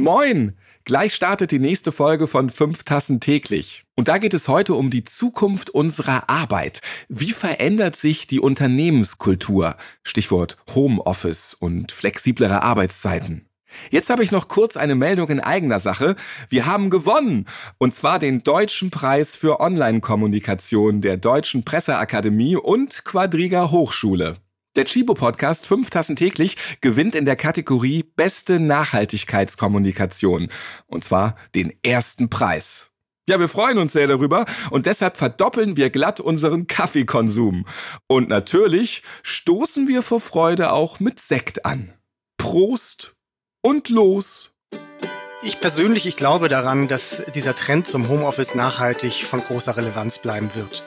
Moin! Gleich startet die nächste Folge von Fünf Tassen täglich. Und da geht es heute um die Zukunft unserer Arbeit. Wie verändert sich die Unternehmenskultur? Stichwort Homeoffice und flexiblere Arbeitszeiten. Jetzt habe ich noch kurz eine Meldung in eigener Sache. Wir haben gewonnen. Und zwar den Deutschen Preis für Online-Kommunikation der Deutschen Presseakademie und Quadriga Hochschule. Der Chibo Podcast 5 Tassen täglich gewinnt in der Kategorie Beste Nachhaltigkeitskommunikation. Und zwar den ersten Preis. Ja, wir freuen uns sehr darüber und deshalb verdoppeln wir glatt unseren Kaffeekonsum. Und natürlich stoßen wir vor Freude auch mit Sekt an. Prost und los! Ich persönlich, ich glaube daran, dass dieser Trend zum Homeoffice nachhaltig von großer Relevanz bleiben wird.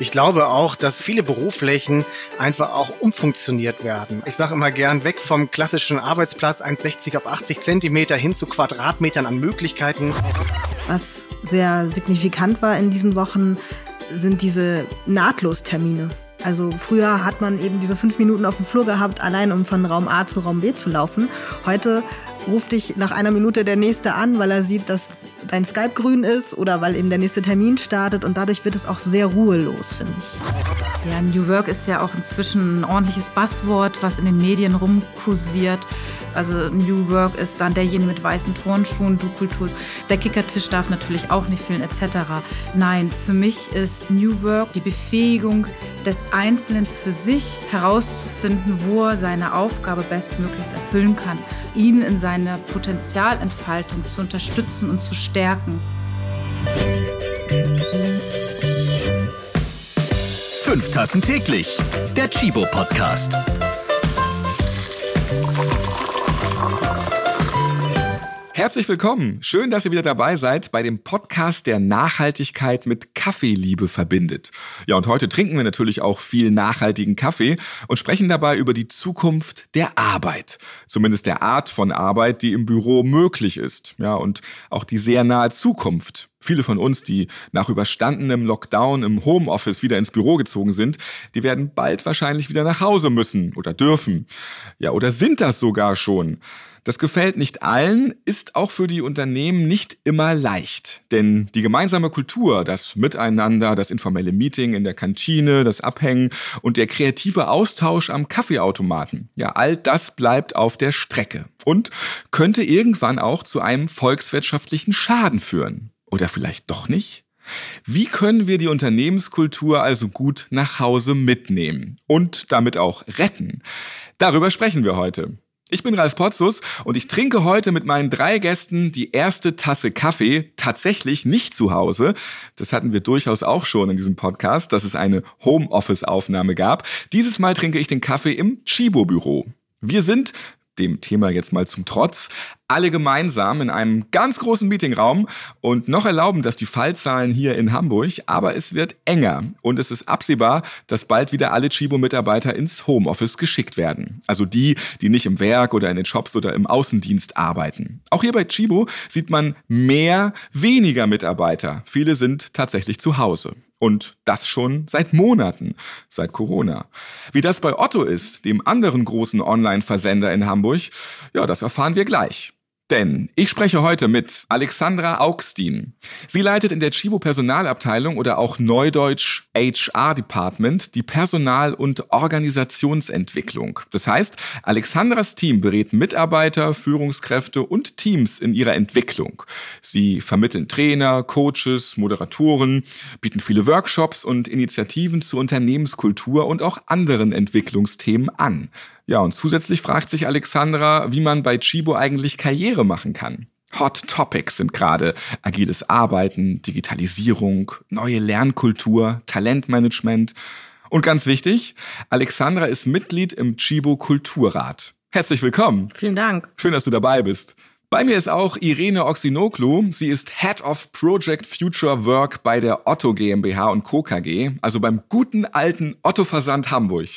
Ich glaube auch, dass viele Büroflächen einfach auch umfunktioniert werden. Ich sage immer gern weg vom klassischen Arbeitsplatz 1,60 auf 80 Zentimeter hin zu Quadratmetern an Möglichkeiten. Was sehr signifikant war in diesen Wochen, sind diese Nahtlostermine. Also früher hat man eben diese fünf Minuten auf dem Flur gehabt, allein um von Raum A zu Raum B zu laufen. Heute ruft dich nach einer Minute der Nächste an, weil er sieht, dass dein Skype grün ist oder weil eben der nächste Termin startet und dadurch wird es auch sehr ruhelos, finde ich. Ja, New Work ist ja auch inzwischen ein ordentliches Basswort, was in den Medien rumkursiert. Also New Work ist dann derjenige mit weißen Turnschuhen, Du-Kultur. Der Kickertisch darf natürlich auch nicht fehlen, etc. Nein, für mich ist New Work die Befähigung des Einzelnen für sich herauszufinden, wo er seine Aufgabe bestmöglichst erfüllen kann, ihn in seiner Potenzialentfaltung zu unterstützen und zu stärken. Fünf Tassen täglich, der Chibo Podcast. Herzlich willkommen. Schön, dass ihr wieder dabei seid bei dem Podcast, der Nachhaltigkeit mit Kaffeeliebe verbindet. Ja, und heute trinken wir natürlich auch viel nachhaltigen Kaffee und sprechen dabei über die Zukunft der Arbeit. Zumindest der Art von Arbeit, die im Büro möglich ist. Ja, und auch die sehr nahe Zukunft. Viele von uns, die nach überstandenem Lockdown im Homeoffice wieder ins Büro gezogen sind, die werden bald wahrscheinlich wieder nach Hause müssen oder dürfen. Ja, oder sind das sogar schon. Das gefällt nicht allen, ist auch für die Unternehmen nicht immer leicht. Denn die gemeinsame Kultur, das Miteinander, das informelle Meeting in der Kantine, das Abhängen und der kreative Austausch am Kaffeeautomaten, ja, all das bleibt auf der Strecke und könnte irgendwann auch zu einem volkswirtschaftlichen Schaden führen. Oder vielleicht doch nicht? Wie können wir die Unternehmenskultur also gut nach Hause mitnehmen und damit auch retten? Darüber sprechen wir heute. Ich bin Ralf Potzus und ich trinke heute mit meinen drei Gästen die erste Tasse Kaffee tatsächlich nicht zu Hause. Das hatten wir durchaus auch schon in diesem Podcast, dass es eine Homeoffice-Aufnahme gab. Dieses Mal trinke ich den Kaffee im Chibo-Büro. Wir sind dem Thema jetzt mal zum Trotz, alle gemeinsam in einem ganz großen Meetingraum und noch erlauben das die Fallzahlen hier in Hamburg, aber es wird enger und es ist absehbar, dass bald wieder alle Chibo-Mitarbeiter ins Homeoffice geschickt werden. Also die, die nicht im Werk oder in den Shops oder im Außendienst arbeiten. Auch hier bei Chibo sieht man mehr, weniger Mitarbeiter. Viele sind tatsächlich zu Hause. Und das schon seit Monaten, seit Corona. Wie das bei Otto ist, dem anderen großen Online-Versender in Hamburg, ja, das erfahren wir gleich. Denn ich spreche heute mit Alexandra Augstein. Sie leitet in der Chibo Personalabteilung oder auch Neudeutsch HR Department die Personal- und Organisationsentwicklung. Das heißt, Alexandras Team berät Mitarbeiter, Führungskräfte und Teams in ihrer Entwicklung. Sie vermitteln Trainer, Coaches, Moderatoren, bieten viele Workshops und Initiativen zur Unternehmenskultur und auch anderen Entwicklungsthemen an. Ja, und zusätzlich fragt sich Alexandra, wie man bei Chibo eigentlich Karriere machen kann. Hot Topics sind gerade agiles Arbeiten, Digitalisierung, neue Lernkultur, Talentmanagement. Und ganz wichtig, Alexandra ist Mitglied im Chibo Kulturrat. Herzlich willkommen. Vielen Dank. Schön, dass du dabei bist. Bei mir ist auch Irene Oxinoglu. Sie ist Head of Project Future Work bei der Otto GmbH und Co. KG, also beim guten alten Otto Versand Hamburg.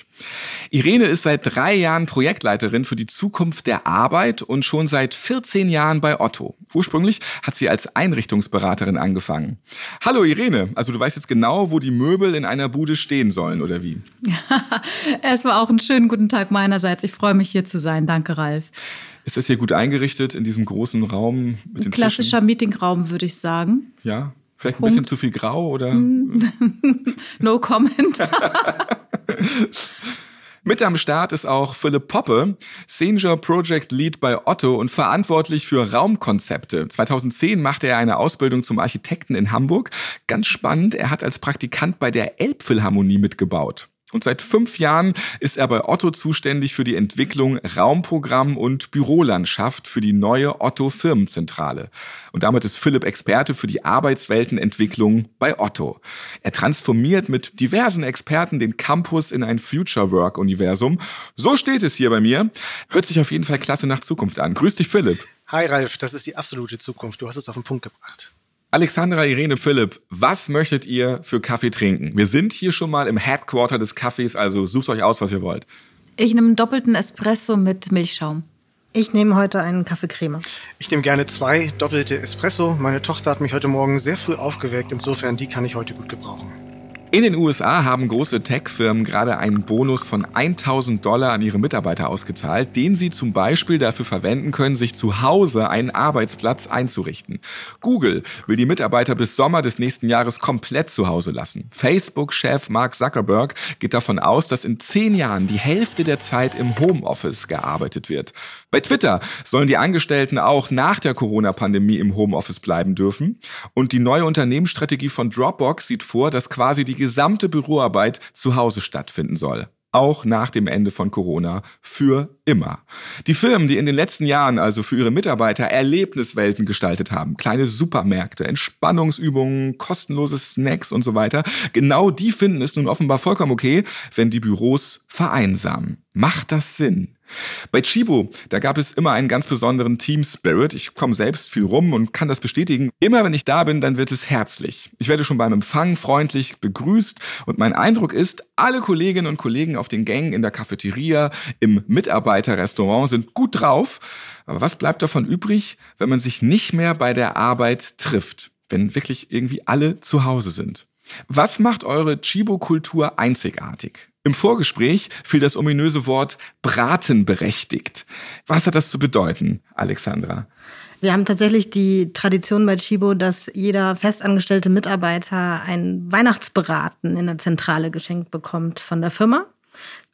Irene ist seit drei Jahren Projektleiterin für die Zukunft der Arbeit und schon seit 14 Jahren bei Otto. Ursprünglich hat sie als Einrichtungsberaterin angefangen. Hallo Irene, also du weißt jetzt genau, wo die Möbel in einer Bude stehen sollen, oder wie? Erstmal auch einen schönen guten Tag meinerseits. Ich freue mich hier zu sein. Danke, Ralf. Ist das hier gut eingerichtet in diesem großen Raum mit den Klassischer Tischen? Meetingraum, würde ich sagen. Ja, vielleicht ein Punkt. bisschen zu viel grau oder? no comment. Mit am Start ist auch Philipp Poppe, Senior Project Lead bei Otto und verantwortlich für Raumkonzepte. 2010 machte er eine Ausbildung zum Architekten in Hamburg. Ganz spannend, er hat als Praktikant bei der Elbphilharmonie mitgebaut. Und seit fünf Jahren ist er bei Otto zuständig für die Entwicklung Raumprogramm und Bürolandschaft für die neue Otto Firmenzentrale. Und damit ist Philipp Experte für die Arbeitsweltenentwicklung bei Otto. Er transformiert mit diversen Experten den Campus in ein Future Work Universum. So steht es hier bei mir. Hört sich auf jeden Fall klasse nach Zukunft an. Grüß dich, Philipp. Hi, Ralf. Das ist die absolute Zukunft. Du hast es auf den Punkt gebracht. Alexandra, Irene, Philipp, was möchtet ihr für Kaffee trinken? Wir sind hier schon mal im Headquarter des Kaffees, also sucht euch aus, was ihr wollt. Ich nehme einen doppelten Espresso mit Milchschaum. Ich nehme heute einen Kaffeecreme. Ich nehme gerne zwei doppelte Espresso. Meine Tochter hat mich heute Morgen sehr früh aufgeweckt. Insofern, die kann ich heute gut gebrauchen. In den USA haben große Tech-Firmen gerade einen Bonus von 1000 Dollar an ihre Mitarbeiter ausgezahlt, den sie zum Beispiel dafür verwenden können, sich zu Hause einen Arbeitsplatz einzurichten. Google will die Mitarbeiter bis Sommer des nächsten Jahres komplett zu Hause lassen. Facebook-Chef Mark Zuckerberg geht davon aus, dass in zehn Jahren die Hälfte der Zeit im Homeoffice gearbeitet wird. Bei Twitter sollen die Angestellten auch nach der Corona-Pandemie im Homeoffice bleiben dürfen. Und die neue Unternehmensstrategie von Dropbox sieht vor, dass quasi die gesamte Büroarbeit zu Hause stattfinden soll. Auch nach dem Ende von Corona für immer. Die Firmen, die in den letzten Jahren also für ihre Mitarbeiter Erlebniswelten gestaltet haben, kleine Supermärkte, Entspannungsübungen, kostenlose Snacks und so weiter, genau die finden es nun offenbar vollkommen okay, wenn die Büros vereinsamen. Macht das Sinn? Bei Chibo, da gab es immer einen ganz besonderen Team Spirit. Ich komme selbst viel rum und kann das bestätigen. Immer wenn ich da bin, dann wird es herzlich. Ich werde schon beim Empfang freundlich begrüßt und mein Eindruck ist, alle Kolleginnen und Kollegen auf den Gängen in der Cafeteria, im Mitarbeiterrestaurant sind gut drauf. Aber was bleibt davon übrig, wenn man sich nicht mehr bei der Arbeit trifft? Wenn wirklich irgendwie alle zu Hause sind? Was macht eure Chibo-Kultur einzigartig? Im Vorgespräch fiel das ominöse Wort Braten berechtigt. Was hat das zu bedeuten, Alexandra? Wir haben tatsächlich die Tradition bei Chibo, dass jeder festangestellte Mitarbeiter ein Weihnachtsbraten in der Zentrale geschenkt bekommt von der Firma.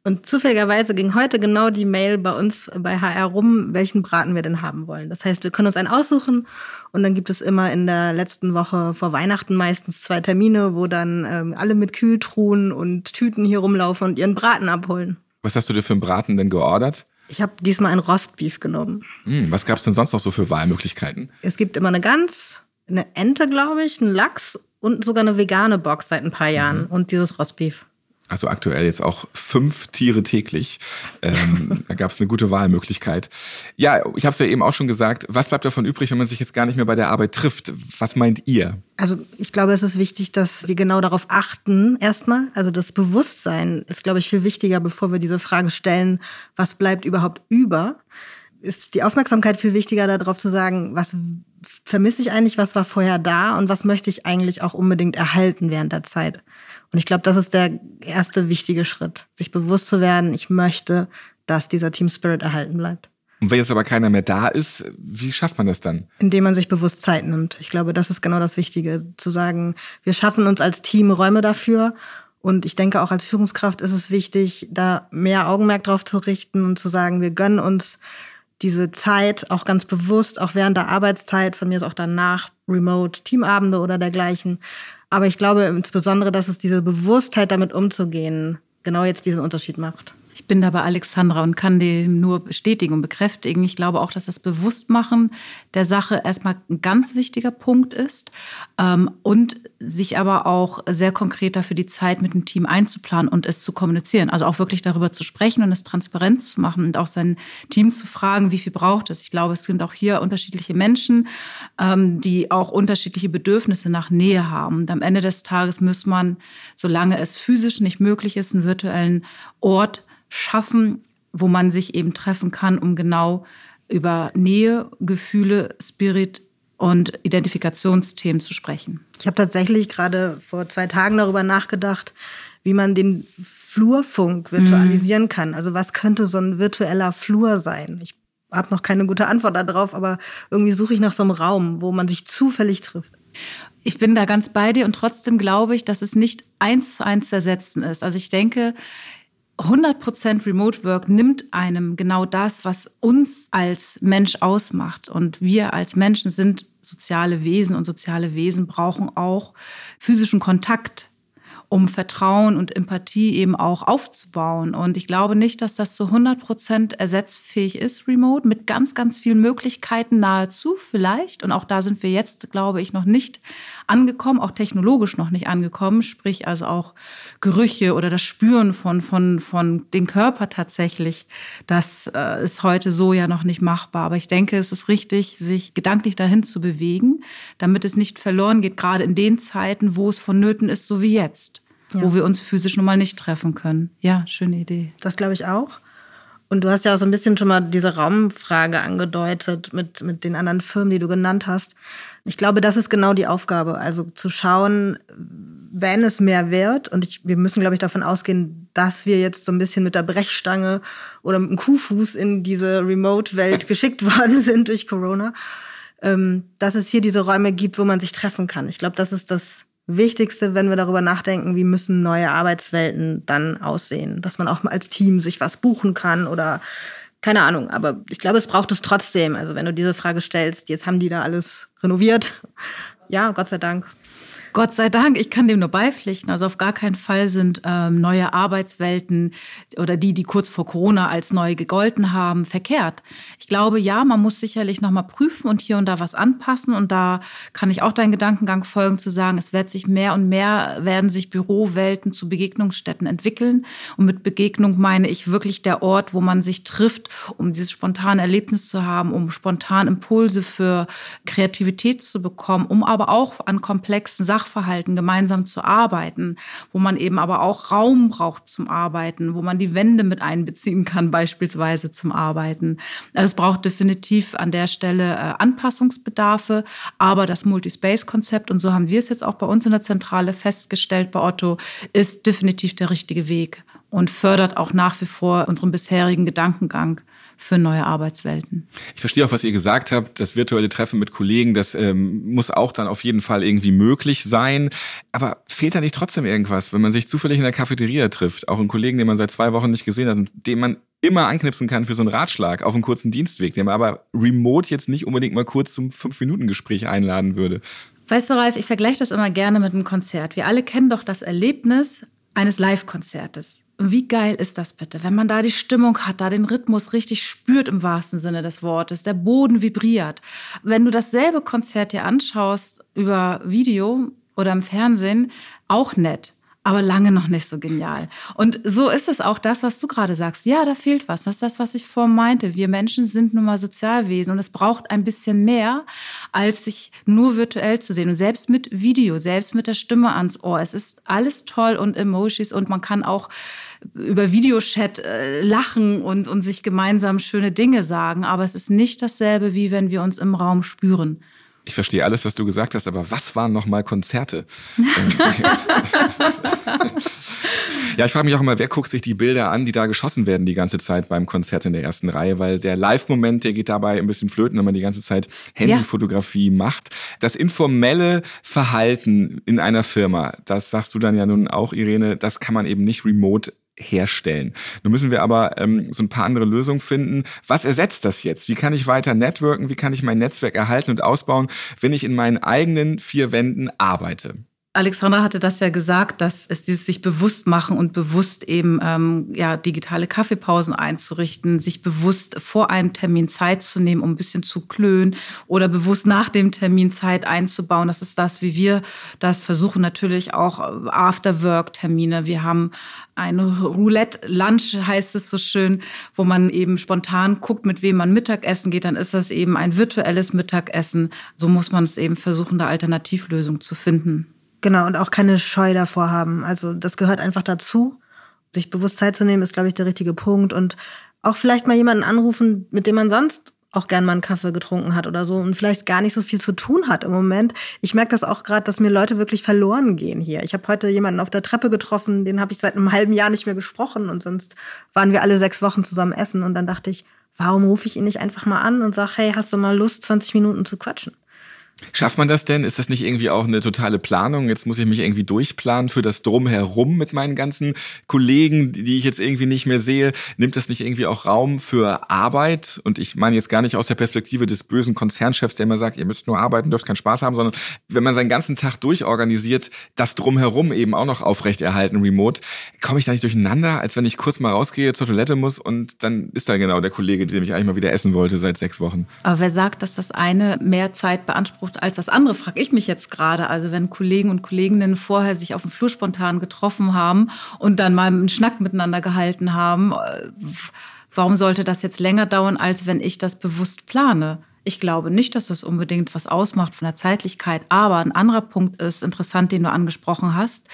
Und zufälligerweise ging heute genau die Mail bei uns bei HR rum, welchen Braten wir denn haben wollen. Das heißt, wir können uns einen aussuchen und dann gibt es immer in der letzten Woche vor Weihnachten meistens zwei Termine, wo dann ähm, alle mit Kühltruhen und Tüten hier rumlaufen und ihren Braten abholen. Was hast du dir für einen Braten denn geordert? Ich habe diesmal ein Rostbeef genommen. Hm, was gab es denn sonst noch so für Wahlmöglichkeiten? Es gibt immer eine Gans, eine Ente, glaube ich, einen Lachs und sogar eine vegane Box seit ein paar Jahren mhm. und dieses Rostbeef also aktuell jetzt auch fünf Tiere täglich. Ähm, da gab es eine gute Wahlmöglichkeit. Ja, ich habe es ja eben auch schon gesagt. Was bleibt davon übrig, wenn man sich jetzt gar nicht mehr bei der Arbeit trifft? Was meint ihr? Also ich glaube, es ist wichtig, dass wir genau darauf achten. Erstmal, also das Bewusstsein ist, glaube ich, viel wichtiger, bevor wir diese Frage stellen, was bleibt überhaupt über? Ist die Aufmerksamkeit viel wichtiger, darauf zu sagen, was vermisse ich eigentlich, was war vorher da und was möchte ich eigentlich auch unbedingt erhalten während der Zeit? Und ich glaube, das ist der erste wichtige Schritt, sich bewusst zu werden, ich möchte, dass dieser Team Spirit erhalten bleibt. Und wenn jetzt aber keiner mehr da ist, wie schafft man das dann? Indem man sich bewusst Zeit nimmt. Ich glaube, das ist genau das Wichtige, zu sagen, wir schaffen uns als Team Räume dafür. Und ich denke, auch als Führungskraft ist es wichtig, da mehr Augenmerk drauf zu richten und zu sagen, wir gönnen uns diese Zeit auch ganz bewusst, auch während der Arbeitszeit, von mir ist auch danach, Remote, Teamabende oder dergleichen, aber ich glaube insbesondere, dass es diese Bewusstheit, damit umzugehen, genau jetzt diesen Unterschied macht. Ich bin da bei Alexandra und kann dem nur bestätigen und bekräftigen. Ich glaube auch, dass das Bewusstmachen der Sache erstmal ein ganz wichtiger Punkt ist ähm, und sich aber auch sehr konkret dafür die Zeit mit dem Team einzuplanen und es zu kommunizieren. Also auch wirklich darüber zu sprechen und es transparent zu machen und auch sein Team zu fragen, wie viel braucht es. Ich glaube, es sind auch hier unterschiedliche Menschen, ähm, die auch unterschiedliche Bedürfnisse nach Nähe haben. Und am Ende des Tages muss man, solange es physisch nicht möglich ist, einen virtuellen Ort schaffen, wo man sich eben treffen kann, um genau über Nähe, Gefühle, Spirit und Identifikationsthemen zu sprechen. Ich habe tatsächlich gerade vor zwei Tagen darüber nachgedacht, wie man den Flurfunk virtualisieren mhm. kann. Also was könnte so ein virtueller Flur sein? Ich habe noch keine gute Antwort darauf, aber irgendwie suche ich nach so einem Raum, wo man sich zufällig trifft. Ich bin da ganz bei dir und trotzdem glaube ich, dass es nicht eins zu eins zu ersetzen ist. Also ich denke, 100% Remote Work nimmt einem genau das, was uns als Mensch ausmacht. Und wir als Menschen sind soziale Wesen und soziale Wesen brauchen auch physischen Kontakt um Vertrauen und Empathie eben auch aufzubauen. Und ich glaube nicht, dass das zu 100 Prozent ersetzfähig ist, remote, mit ganz, ganz vielen Möglichkeiten nahezu vielleicht. Und auch da sind wir jetzt, glaube ich, noch nicht angekommen, auch technologisch noch nicht angekommen, sprich also auch Gerüche oder das Spüren von, von, von den Körper tatsächlich. Das äh, ist heute so ja noch nicht machbar. Aber ich denke, es ist richtig, sich gedanklich dahin zu bewegen, damit es nicht verloren geht, gerade in den Zeiten, wo es vonnöten ist, so wie jetzt. Ja. Wo wir uns physisch nun mal nicht treffen können. Ja, schöne Idee. Das glaube ich auch. Und du hast ja auch so ein bisschen schon mal diese Raumfrage angedeutet mit, mit den anderen Firmen, die du genannt hast. Ich glaube, das ist genau die Aufgabe. Also zu schauen, wenn es mehr wird, und ich, wir müssen, glaube ich, davon ausgehen, dass wir jetzt so ein bisschen mit der Brechstange oder mit dem Kuhfuß in diese Remote-Welt geschickt worden sind durch Corona, ähm, dass es hier diese Räume gibt, wo man sich treffen kann. Ich glaube, das ist das Wichtigste, wenn wir darüber nachdenken, wie müssen neue Arbeitswelten dann aussehen. Dass man auch mal als Team sich was buchen kann oder keine Ahnung. Aber ich glaube, es braucht es trotzdem. Also wenn du diese Frage stellst, jetzt haben die da alles renoviert. Ja, Gott sei Dank. Gott sei Dank, ich kann dem nur beipflichten. Also auf gar keinen Fall sind ähm, neue Arbeitswelten oder die, die kurz vor Corona als neu gegolten haben, verkehrt. Ich glaube, ja, man muss sicherlich nochmal prüfen und hier und da was anpassen. Und da kann ich auch deinen Gedankengang folgen, zu sagen, es wird sich mehr und mehr, werden sich Bürowelten zu Begegnungsstätten entwickeln. Und mit Begegnung meine ich wirklich der Ort, wo man sich trifft, um dieses spontane Erlebnis zu haben, um spontan Impulse für Kreativität zu bekommen, um aber auch an komplexen Sachen Sachverhalten gemeinsam zu arbeiten, wo man eben aber auch Raum braucht zum Arbeiten, wo man die Wände mit einbeziehen kann, beispielsweise zum Arbeiten. Also es braucht definitiv an der Stelle äh, Anpassungsbedarfe, aber das Multispace-Konzept, und so haben wir es jetzt auch bei uns in der Zentrale festgestellt bei Otto, ist definitiv der richtige Weg und fördert auch nach wie vor unseren bisherigen Gedankengang für neue Arbeitswelten. Ich verstehe auch, was ihr gesagt habt. Das virtuelle Treffen mit Kollegen, das ähm, muss auch dann auf jeden Fall irgendwie möglich sein. Aber fehlt da nicht trotzdem irgendwas, wenn man sich zufällig in der Cafeteria trifft? Auch einen Kollegen, den man seit zwei Wochen nicht gesehen hat und den man immer anknipsen kann für so einen Ratschlag auf einen kurzen Dienstweg, den man aber remote jetzt nicht unbedingt mal kurz zum Fünf-Minuten-Gespräch einladen würde. Weißt du, Ralf, ich vergleiche das immer gerne mit einem Konzert. Wir alle kennen doch das Erlebnis eines Live-Konzertes. Wie geil ist das bitte, wenn man da die Stimmung hat, da den Rhythmus richtig spürt im wahrsten Sinne des Wortes, der Boden vibriert. Wenn du dasselbe Konzert dir anschaust über Video oder im Fernsehen, auch nett aber lange noch nicht so genial. Und so ist es auch das, was du gerade sagst. Ja, da fehlt was. Das ist das, was ich vorhin meinte. Wir Menschen sind nun mal Sozialwesen und es braucht ein bisschen mehr, als sich nur virtuell zu sehen. Und selbst mit Video, selbst mit der Stimme ans Ohr. Es ist alles toll und Emojis und man kann auch über Videochat äh, lachen und, und sich gemeinsam schöne Dinge sagen. Aber es ist nicht dasselbe, wie wenn wir uns im Raum spüren. Ich verstehe alles, was du gesagt hast, aber was waren nochmal Konzerte? ja, ich frage mich auch immer, wer guckt sich die Bilder an, die da geschossen werden die ganze Zeit beim Konzert in der ersten Reihe, weil der Live-Moment, der geht dabei ein bisschen flöten, wenn man die ganze Zeit Handyfotografie ja. macht. Das informelle Verhalten in einer Firma, das sagst du dann ja nun auch, Irene, das kann man eben nicht remote herstellen. Nun müssen wir aber ähm, so ein paar andere Lösungen finden. Was ersetzt das jetzt? Wie kann ich weiter networken? Wie kann ich mein Netzwerk erhalten und ausbauen, wenn ich in meinen eigenen vier Wänden arbeite? Alexandra hatte das ja gesagt, dass es dieses sich bewusst machen und bewusst eben ähm, ja digitale Kaffeepausen einzurichten, sich bewusst vor einem Termin Zeit zu nehmen, um ein bisschen zu klönen oder bewusst nach dem Termin Zeit einzubauen. Das ist das, wie wir das versuchen. Natürlich auch After-Work-Termine. Wir haben eine Roulette-Lunch, heißt es so schön, wo man eben spontan guckt, mit wem man Mittagessen geht. Dann ist das eben ein virtuelles Mittagessen. So muss man es eben versuchen, da Alternativlösungen zu finden. Genau, und auch keine Scheu davor haben. Also das gehört einfach dazu. Sich bewusst Zeit zu nehmen, ist, glaube ich, der richtige Punkt. Und auch vielleicht mal jemanden anrufen, mit dem man sonst auch gern mal einen Kaffee getrunken hat oder so und vielleicht gar nicht so viel zu tun hat im Moment. Ich merke das auch gerade, dass mir Leute wirklich verloren gehen hier. Ich habe heute jemanden auf der Treppe getroffen, den habe ich seit einem halben Jahr nicht mehr gesprochen und sonst waren wir alle sechs Wochen zusammen essen und dann dachte ich, Warum rufe ich ihn nicht einfach mal an und sage, hey, hast du mal Lust, 20 Minuten zu quatschen? Schafft man das denn? Ist das nicht irgendwie auch eine totale Planung? Jetzt muss ich mich irgendwie durchplanen für das Drumherum mit meinen ganzen Kollegen, die ich jetzt irgendwie nicht mehr sehe. Nimmt das nicht irgendwie auch Raum für Arbeit? Und ich meine jetzt gar nicht aus der Perspektive des bösen Konzernchefs, der immer sagt, ihr müsst nur arbeiten, dürft keinen Spaß haben, sondern wenn man seinen ganzen Tag durchorganisiert, das Drumherum eben auch noch aufrechterhalten, remote, komme ich da nicht durcheinander, als wenn ich kurz mal rausgehe, zur Toilette muss und dann ist da genau der Kollege, der mich eigentlich mal wieder essen wollte seit sechs Wochen. Aber wer sagt, dass das eine mehr Zeit beansprucht? Beansprucht als das andere, frage ich mich jetzt gerade. Also wenn Kollegen und Kolleginnen vorher sich auf dem Flur spontan getroffen haben und dann mal einen Schnack miteinander gehalten haben, äh, warum sollte das jetzt länger dauern, als wenn ich das bewusst plane? Ich glaube nicht, dass das unbedingt was ausmacht von der Zeitlichkeit. Aber ein anderer Punkt ist interessant, den du angesprochen hast.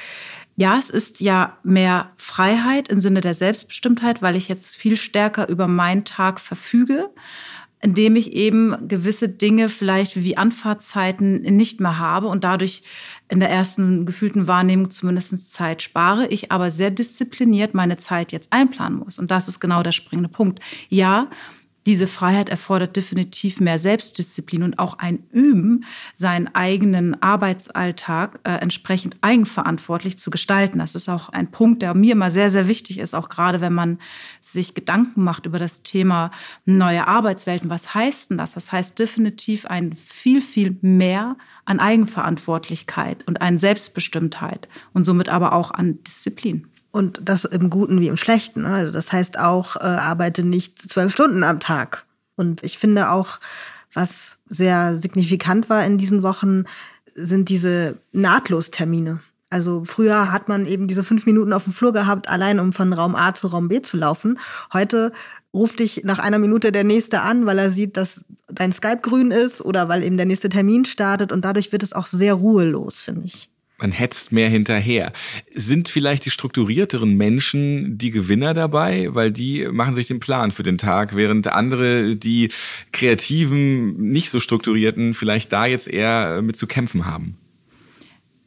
Ja, es ist ja mehr Freiheit im Sinne der Selbstbestimmtheit, weil ich jetzt viel stärker über meinen Tag verfüge indem ich eben gewisse Dinge vielleicht wie Anfahrtzeiten nicht mehr habe und dadurch in der ersten gefühlten Wahrnehmung zumindest Zeit spare, ich aber sehr diszipliniert meine Zeit jetzt einplanen muss. Und das ist genau der springende Punkt. Ja, diese Freiheit erfordert definitiv mehr Selbstdisziplin und auch ein Üben, seinen eigenen Arbeitsalltag äh, entsprechend eigenverantwortlich zu gestalten. Das ist auch ein Punkt, der mir immer sehr, sehr wichtig ist, auch gerade wenn man sich Gedanken macht über das Thema neue Arbeitswelten. Was heißt denn das? Das heißt definitiv ein viel, viel mehr an Eigenverantwortlichkeit und an Selbstbestimmtheit und somit aber auch an Disziplin. Und das im Guten wie im Schlechten. Ne? Also das heißt auch, äh, arbeite nicht zwölf Stunden am Tag. Und ich finde auch, was sehr signifikant war in diesen Wochen, sind diese Nahtlostermine. Also früher hat man eben diese fünf Minuten auf dem Flur gehabt, allein um von Raum A zu Raum B zu laufen. Heute ruft dich nach einer Minute der nächste an, weil er sieht, dass dein Skype grün ist oder weil eben der nächste Termin startet und dadurch wird es auch sehr ruhelos, finde ich man hetzt mehr hinterher. Sind vielleicht die strukturierteren Menschen die Gewinner dabei, weil die machen sich den Plan für den Tag, während andere, die kreativen, nicht so strukturierten, vielleicht da jetzt eher mit zu kämpfen haben?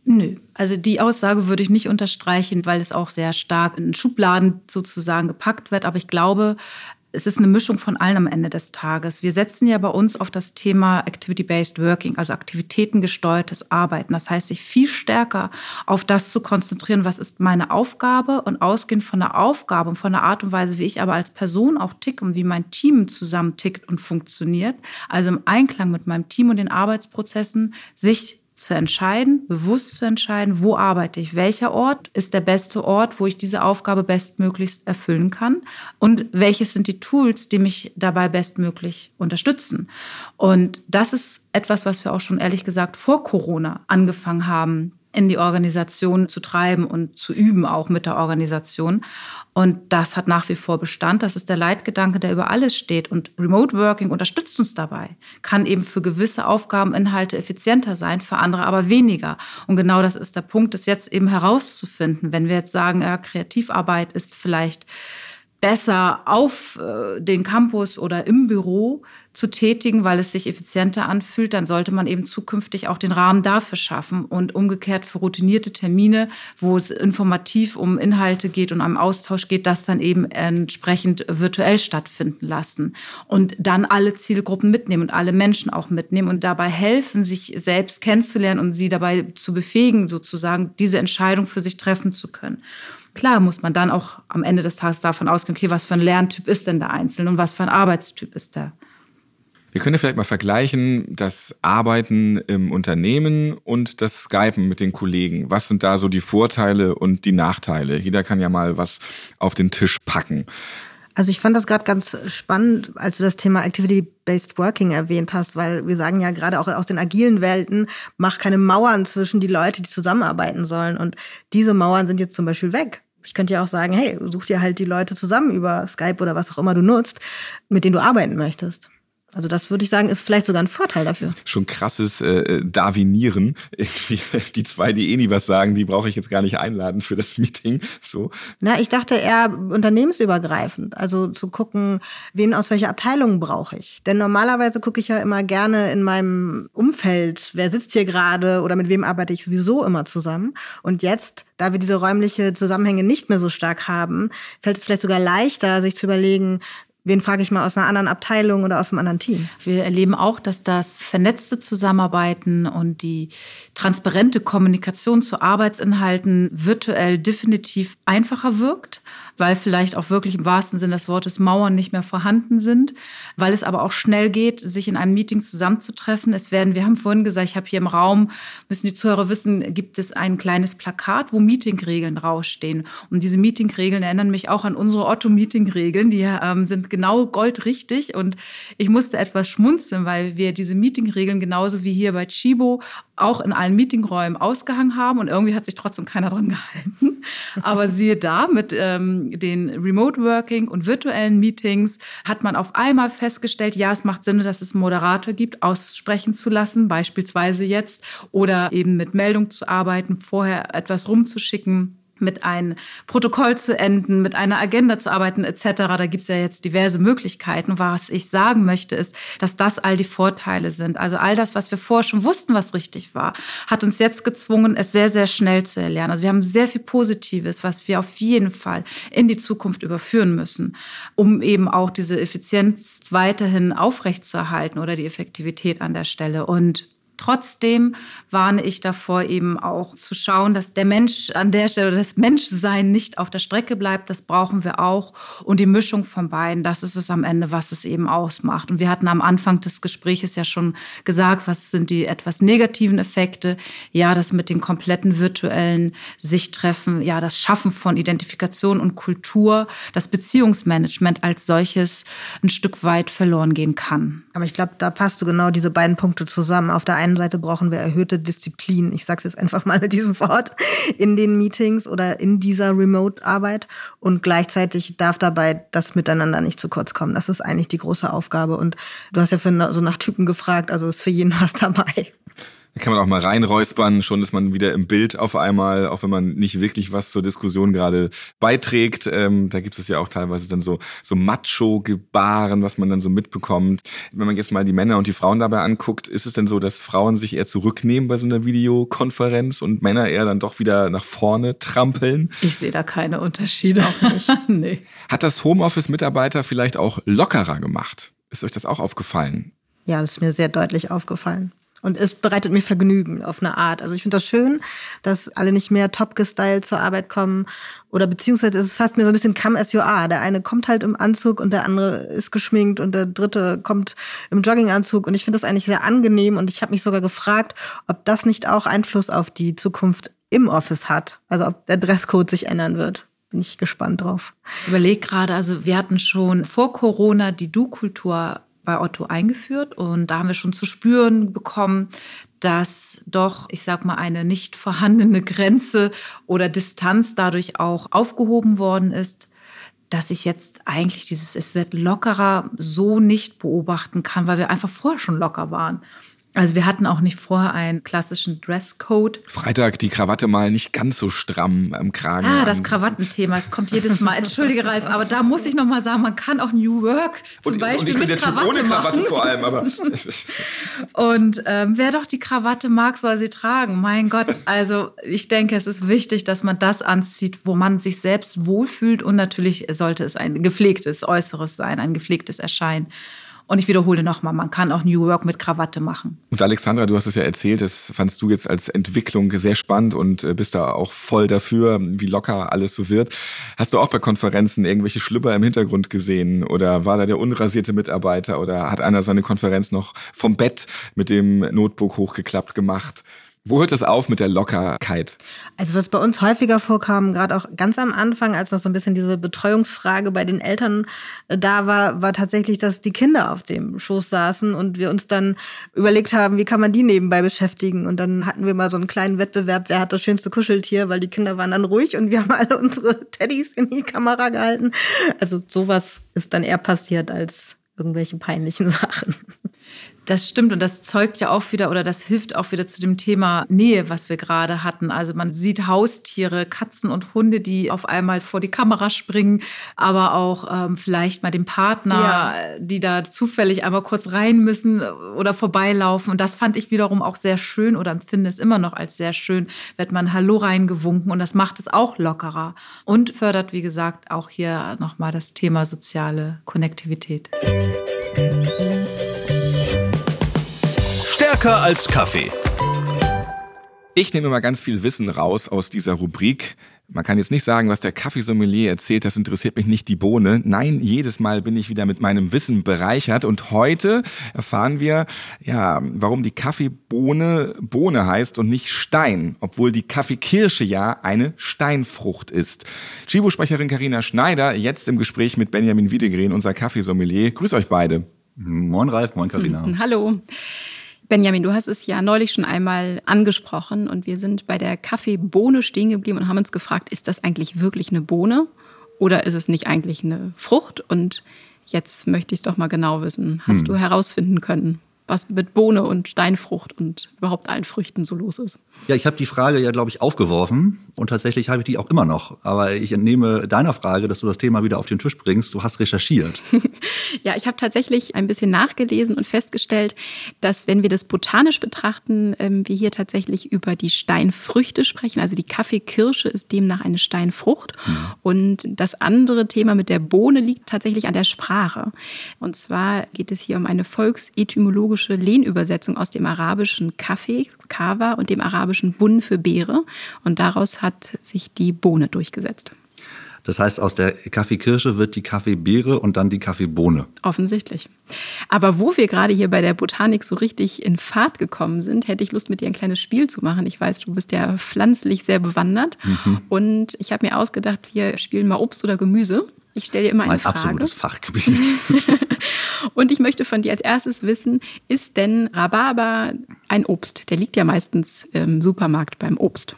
Nö, also die Aussage würde ich nicht unterstreichen, weil es auch sehr stark in Schubladen sozusagen gepackt wird. Aber ich glaube, es ist eine Mischung von allen am Ende des Tages. Wir setzen ja bei uns auf das Thema Activity-Based Working, also aktivitätengesteuertes Arbeiten. Das heißt, sich viel stärker auf das zu konzentrieren, was ist meine Aufgabe und ausgehend von der Aufgabe und von der Art und Weise, wie ich aber als Person auch ticke und wie mein Team zusammen tickt und funktioniert. Also im Einklang mit meinem Team und den Arbeitsprozessen, sich zu entscheiden, bewusst zu entscheiden, wo arbeite ich, welcher Ort ist der beste Ort, wo ich diese Aufgabe bestmöglichst erfüllen kann und welches sind die Tools, die mich dabei bestmöglich unterstützen. Und das ist etwas, was wir auch schon ehrlich gesagt vor Corona angefangen haben in die Organisation zu treiben und zu üben, auch mit der Organisation. Und das hat nach wie vor Bestand. Das ist der Leitgedanke, der über alles steht. Und Remote Working unterstützt uns dabei, kann eben für gewisse Aufgabeninhalte effizienter sein, für andere aber weniger. Und genau das ist der Punkt, das jetzt eben herauszufinden. Wenn wir jetzt sagen, ja, Kreativarbeit ist vielleicht besser auf äh, den Campus oder im Büro zu tätigen, weil es sich effizienter anfühlt, dann sollte man eben zukünftig auch den Rahmen dafür schaffen und umgekehrt für routinierte Termine, wo es informativ um Inhalte geht und am Austausch geht, das dann eben entsprechend virtuell stattfinden lassen und dann alle Zielgruppen mitnehmen und alle Menschen auch mitnehmen und dabei helfen, sich selbst kennenzulernen und sie dabei zu befähigen, sozusagen diese Entscheidung für sich treffen zu können. Klar muss man dann auch am Ende des Tages davon ausgehen, okay, was für ein Lerntyp ist denn der Einzelne und was für ein Arbeitstyp ist der? Wir können ja vielleicht mal vergleichen, das Arbeiten im Unternehmen und das Skypen mit den Kollegen. Was sind da so die Vorteile und die Nachteile? Jeder kann ja mal was auf den Tisch packen. Also ich fand das gerade ganz spannend, als du das Thema Activity-Based Working erwähnt hast, weil wir sagen ja gerade auch aus den agilen Welten, mach keine Mauern zwischen die Leute, die zusammenarbeiten sollen. Und diese Mauern sind jetzt zum Beispiel weg. Ich könnte ja auch sagen, hey, such dir halt die Leute zusammen über Skype oder was auch immer du nutzt, mit denen du arbeiten möchtest. Also das würde ich sagen, ist vielleicht sogar ein Vorteil dafür. Schon krasses äh, Darwinieren. Irgendwie die zwei, die eh nie was sagen, die brauche ich jetzt gar nicht einladen für das Meeting. So. Na, ich dachte eher unternehmensübergreifend. Also zu gucken, wen aus welcher Abteilung brauche ich. Denn normalerweise gucke ich ja immer gerne in meinem Umfeld, wer sitzt hier gerade oder mit wem arbeite ich sowieso immer zusammen. Und jetzt da wir diese räumliche Zusammenhänge nicht mehr so stark haben, fällt es vielleicht sogar leichter, sich zu überlegen, wen frage ich mal aus einer anderen Abteilung oder aus einem anderen Team. Wir erleben auch, dass das vernetzte Zusammenarbeiten und die transparente Kommunikation zu Arbeitsinhalten virtuell definitiv einfacher wirkt weil vielleicht auch wirklich im wahrsten Sinne des Wortes Mauern nicht mehr vorhanden sind, weil es aber auch schnell geht, sich in einem Meeting zusammenzutreffen. Es werden, wir haben vorhin gesagt, ich habe hier im Raum, müssen die Zuhörer wissen, gibt es ein kleines Plakat, wo Meetingregeln rausstehen. Und diese Meetingregeln erinnern mich auch an unsere Otto-Meeting-Regeln. Die ähm, sind genau goldrichtig. Und ich musste etwas schmunzeln, weil wir diese Meetingregeln genauso wie hier bei Chibo auch in allen Meetingräumen ausgehangen haben und irgendwie hat sich trotzdem keiner dran gehalten. Aber siehe da, mit ähm, den Remote Working und virtuellen Meetings hat man auf einmal festgestellt, ja, es macht Sinn, dass es einen Moderator gibt, aussprechen zu lassen, beispielsweise jetzt, oder eben mit Meldung zu arbeiten, vorher etwas rumzuschicken mit einem Protokoll zu enden, mit einer Agenda zu arbeiten etc. Da gibt es ja jetzt diverse Möglichkeiten. Was ich sagen möchte, ist, dass das all die Vorteile sind. Also all das, was wir vorher schon wussten, was richtig war, hat uns jetzt gezwungen, es sehr, sehr schnell zu erlernen. Also wir haben sehr viel Positives, was wir auf jeden Fall in die Zukunft überführen müssen, um eben auch diese Effizienz weiterhin aufrechtzuerhalten oder die Effektivität an der Stelle. Und Trotzdem warne ich davor, eben auch zu schauen, dass der Mensch an der Stelle das Menschsein nicht auf der Strecke bleibt. Das brauchen wir auch. Und die Mischung von beiden, das ist es am Ende, was es eben ausmacht. Und wir hatten am Anfang des Gesprächs ja schon gesagt, was sind die etwas negativen Effekte? Ja, das mit den kompletten virtuellen Sichttreffen, ja, das Schaffen von Identifikation und Kultur, das Beziehungsmanagement als solches ein Stück weit verloren gehen kann. Aber ich glaube, da passt du genau diese beiden Punkte zusammen. Auf der einen Seite brauchen wir erhöhte Disziplin. Ich sage es jetzt einfach mal mit diesem Wort in den Meetings oder in dieser Remote-Arbeit. Und gleichzeitig darf dabei das Miteinander nicht zu kurz kommen. Das ist eigentlich die große Aufgabe. Und du hast ja für so nach Typen gefragt, also ist für jeden was dabei. Da kann man auch mal reinräuspern, schon ist man wieder im Bild auf einmal, auch wenn man nicht wirklich was zur Diskussion gerade beiträgt. Ähm, da gibt es ja auch teilweise dann so, so Macho-Gebaren, was man dann so mitbekommt. Wenn man jetzt mal die Männer und die Frauen dabei anguckt, ist es denn so, dass Frauen sich eher zurücknehmen bei so einer Videokonferenz und Männer eher dann doch wieder nach vorne trampeln? Ich sehe da keine Unterschiede. Auch nicht. nee. Hat das Homeoffice-Mitarbeiter vielleicht auch lockerer gemacht? Ist euch das auch aufgefallen? Ja, das ist mir sehr deutlich aufgefallen. Und es bereitet mir Vergnügen auf eine Art. Also ich finde das schön, dass alle nicht mehr top gestylt zur Arbeit kommen. Oder beziehungsweise ist es fast mir so ein bisschen come as you are. Der eine kommt halt im Anzug und der andere ist geschminkt und der dritte kommt im Jogginganzug. Und ich finde das eigentlich sehr angenehm. Und ich habe mich sogar gefragt, ob das nicht auch Einfluss auf die Zukunft im Office hat. Also ob der Dresscode sich ändern wird bin ich gespannt drauf. Ich überlege gerade, also wir hatten schon vor Corona die Du-Kultur bei Otto eingeführt und da haben wir schon zu spüren bekommen, dass doch, ich sag mal, eine nicht vorhandene Grenze oder Distanz dadurch auch aufgehoben worden ist, dass ich jetzt eigentlich dieses, es wird lockerer so nicht beobachten kann, weil wir einfach vorher schon locker waren. Also wir hatten auch nicht vorher einen klassischen Dresscode. Freitag die Krawatte mal nicht ganz so stramm am Kragen. Ah, das Krawattenthema, es kommt jedes Mal. Entschuldige, Ralf, aber da muss ich noch mal sagen, man kann auch New Work zum und, Beispiel und ich bin mit der Krawatte ohne Krawatte machen. vor allem, aber und ähm, wer doch die Krawatte mag, soll sie tragen. Mein Gott, also ich denke, es ist wichtig, dass man das anzieht, wo man sich selbst wohlfühlt und natürlich sollte es ein gepflegtes Äußeres sein, ein gepflegtes Erscheinen. Und ich wiederhole nochmal, man kann auch New Work mit Krawatte machen. Und Alexandra, du hast es ja erzählt, das fandst du jetzt als Entwicklung sehr spannend und äh, bist da auch voll dafür, wie locker alles so wird. Hast du auch bei Konferenzen irgendwelche Schlüpper im Hintergrund gesehen oder war da der unrasierte Mitarbeiter oder hat einer seine Konferenz noch vom Bett mit dem Notebook hochgeklappt gemacht? Wo hört das auf mit der Lockerkeit? Also was bei uns häufiger vorkam, gerade auch ganz am Anfang, als noch so ein bisschen diese Betreuungsfrage bei den Eltern äh, da war, war tatsächlich, dass die Kinder auf dem Schoß saßen und wir uns dann überlegt haben, wie kann man die nebenbei beschäftigen. Und dann hatten wir mal so einen kleinen Wettbewerb, wer hat das schönste Kuscheltier, weil die Kinder waren dann ruhig und wir haben alle unsere Teddys in die Kamera gehalten. Also sowas ist dann eher passiert als irgendwelche peinlichen Sachen. Das stimmt und das zeugt ja auch wieder oder das hilft auch wieder zu dem Thema Nähe, was wir gerade hatten. Also man sieht Haustiere, Katzen und Hunde, die auf einmal vor die Kamera springen, aber auch ähm, vielleicht mal dem Partner, ja. die da zufällig einmal kurz rein müssen oder vorbeilaufen. Und das fand ich wiederum auch sehr schön oder empfinde es immer noch als sehr schön, wird man Hallo reingewunken und das macht es auch lockerer und fördert, wie gesagt, auch hier nochmal das Thema soziale Konnektivität. Stärker als Kaffee. Ich nehme mal ganz viel Wissen raus aus dieser Rubrik. Man kann jetzt nicht sagen, was der Kaffeesommelier erzählt, das interessiert mich nicht die Bohne. Nein, jedes Mal bin ich wieder mit meinem Wissen bereichert und heute erfahren wir, ja, warum die Kaffeebohne Bohne heißt und nicht Stein, obwohl die Kaffeekirsche ja eine Steinfrucht ist. Chibo-Sprecherin Karina Schneider jetzt im Gespräch mit Benjamin Wiedegren, unser Kaffeesommelier. Grüß euch beide. Moin Ralf, moin Karina. Hallo. Benjamin, du hast es ja neulich schon einmal angesprochen und wir sind bei der Kaffeebohne stehen geblieben und haben uns gefragt, ist das eigentlich wirklich eine Bohne oder ist es nicht eigentlich eine Frucht? Und jetzt möchte ich es doch mal genau wissen. Hast hm. du herausfinden können, was mit Bohne und Steinfrucht und überhaupt allen Früchten so los ist? Ja, ich habe die Frage ja, glaube ich, aufgeworfen und tatsächlich habe ich die auch immer noch. Aber ich entnehme deiner Frage, dass du das Thema wieder auf den Tisch bringst. Du hast recherchiert. ja, ich habe tatsächlich ein bisschen nachgelesen und festgestellt, dass wenn wir das botanisch betrachten, ähm, wir hier tatsächlich über die Steinfrüchte sprechen. Also die Kaffeekirsche ist demnach eine Steinfrucht. Mhm. Und das andere Thema mit der Bohne liegt tatsächlich an der Sprache. Und zwar geht es hier um eine volksetymologische Lehnübersetzung aus dem arabischen Kaffee, Kava und dem arabischen arabischen Bun für Beere. Und daraus hat sich die Bohne durchgesetzt. Das heißt, aus der Kaffeekirsche wird die Kaffeebeere und dann die Kaffeebohne. Offensichtlich. Aber wo wir gerade hier bei der Botanik so richtig in Fahrt gekommen sind, hätte ich Lust, mit dir ein kleines Spiel zu machen. Ich weiß, du bist ja pflanzlich sehr bewandert. Mhm. Und ich habe mir ausgedacht, wir spielen mal Obst oder Gemüse. Ich stelle dir immer eine mein Frage. Mein absolutes Fachgebiet. Und ich möchte von dir als erstes wissen, ist denn Rhabarber ein Obst? Der liegt ja meistens im Supermarkt beim Obst.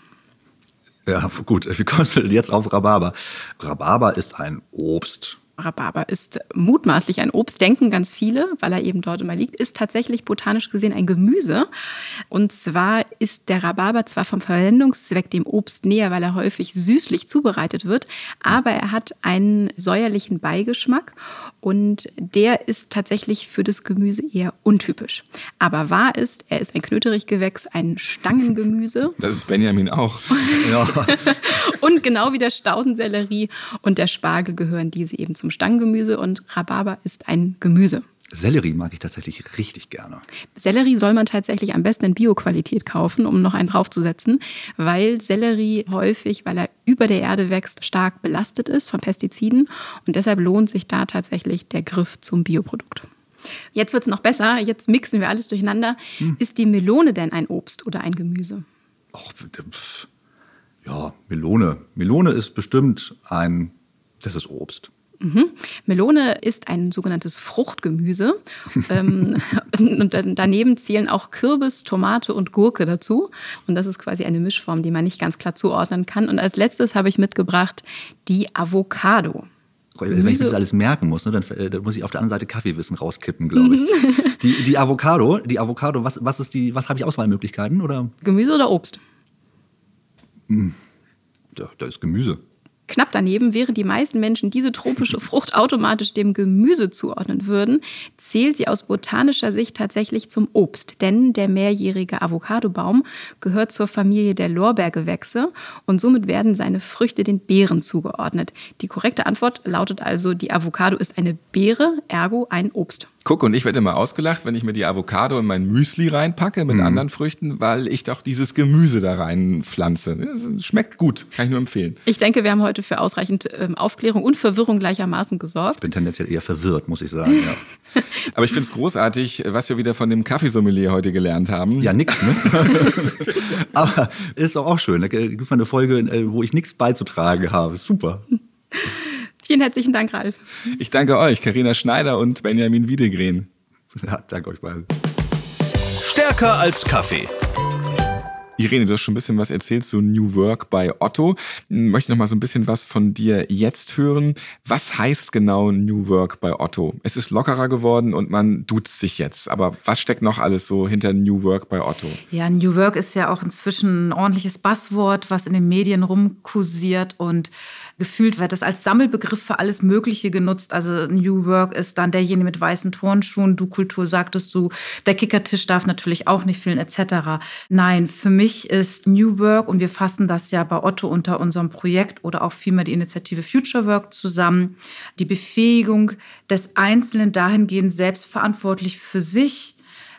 Ja, gut, wir kommen jetzt auf Rhabarber. Rhabarber ist ein Obst. Rhabarber ist mutmaßlich ein Obst, denken ganz viele, weil er eben dort immer liegt, ist tatsächlich botanisch gesehen ein Gemüse. Und zwar ist der Rhabarber zwar vom Verwendungszweck dem Obst näher, weil er häufig süßlich zubereitet wird, aber er hat einen säuerlichen Beigeschmack und der ist tatsächlich für das Gemüse eher untypisch. Aber wahr ist, er ist ein Knöterichgewächs, ein Stangengemüse. Das ist Benjamin auch. ja. und genau wie der Staudensellerie und der Spargel gehören diese eben zum Stangengemüse und Rhabarber ist ein Gemüse. Sellerie mag ich tatsächlich richtig gerne. Sellerie soll man tatsächlich am besten in Bioqualität kaufen, um noch einen draufzusetzen, weil Sellerie häufig, weil er über der Erde wächst, stark belastet ist von Pestiziden und deshalb lohnt sich da tatsächlich der Griff zum Bioprodukt. Jetzt wird es noch besser, jetzt mixen wir alles durcheinander. Hm. Ist die Melone denn ein Obst oder ein Gemüse? Och, ja, Melone. Melone ist bestimmt ein, das ist Obst. Mhm. Melone ist ein sogenanntes Fruchtgemüse. ähm, und daneben zählen auch Kürbis, Tomate und Gurke dazu. Und das ist quasi eine Mischform, die man nicht ganz klar zuordnen kann. Und als letztes habe ich mitgebracht die Avocado. Gemüse. Wenn ich das alles merken muss, ne, dann, äh, dann, muss ich auf der anderen Seite Kaffeewissen rauskippen, glaube ich. Mhm. die, die Avocado, die Avocado, was, was ist die, was habe ich Auswahlmöglichkeiten? Oder? Gemüse oder Obst? Hm. Da, da ist Gemüse. Knapp daneben, während die meisten Menschen diese tropische Frucht automatisch dem Gemüse zuordnen würden, zählt sie aus botanischer Sicht tatsächlich zum Obst. Denn der mehrjährige Avocadobaum gehört zur Familie der Lorbeergewächse und somit werden seine Früchte den Beeren zugeordnet. Die korrekte Antwort lautet also, die Avocado ist eine Beere, ergo ein Obst. Guck, und ich werde immer ausgelacht, wenn ich mir die Avocado in mein Müsli reinpacke mit mhm. anderen Früchten, weil ich doch dieses Gemüse da reinpflanze. Schmeckt gut, kann ich nur empfehlen. Ich denke, wir haben heute für ausreichend ähm, Aufklärung und Verwirrung gleichermaßen gesorgt. Ich bin tendenziell eher verwirrt, muss ich sagen. Ja. Aber ich finde es großartig, was wir wieder von dem Kaffeesommelier heute gelernt haben. Ja, nix, ne? Aber ist doch auch schön. Da gibt es eine Folge, äh, wo ich nichts beizutragen habe. Super. Vielen herzlichen Dank, Ralf. Ich danke euch, Karina Schneider und Benjamin Wiedegren. Ja, danke euch beiden. Stärker als Kaffee Irene, du hast schon ein bisschen was erzählt zu New Work bei Otto. Ich möchte noch mal so ein bisschen was von dir jetzt hören. Was heißt genau New Work bei Otto? Es ist lockerer geworden und man duzt sich jetzt. Aber was steckt noch alles so hinter New Work bei Otto? Ja, New Work ist ja auch inzwischen ein ordentliches Buzzword, was in den Medien rumkursiert und gefühlt wird das als Sammelbegriff für alles Mögliche genutzt. Also New Work ist dann derjenige mit weißen Turnschuhen, du Kultur sagtest du, der Kickertisch darf natürlich auch nicht fehlen, etc. Nein, für mich ist New Work und wir fassen das ja bei Otto unter unserem Projekt oder auch vielmehr die Initiative Future Work zusammen, die Befähigung des Einzelnen dahingehend selbstverantwortlich für sich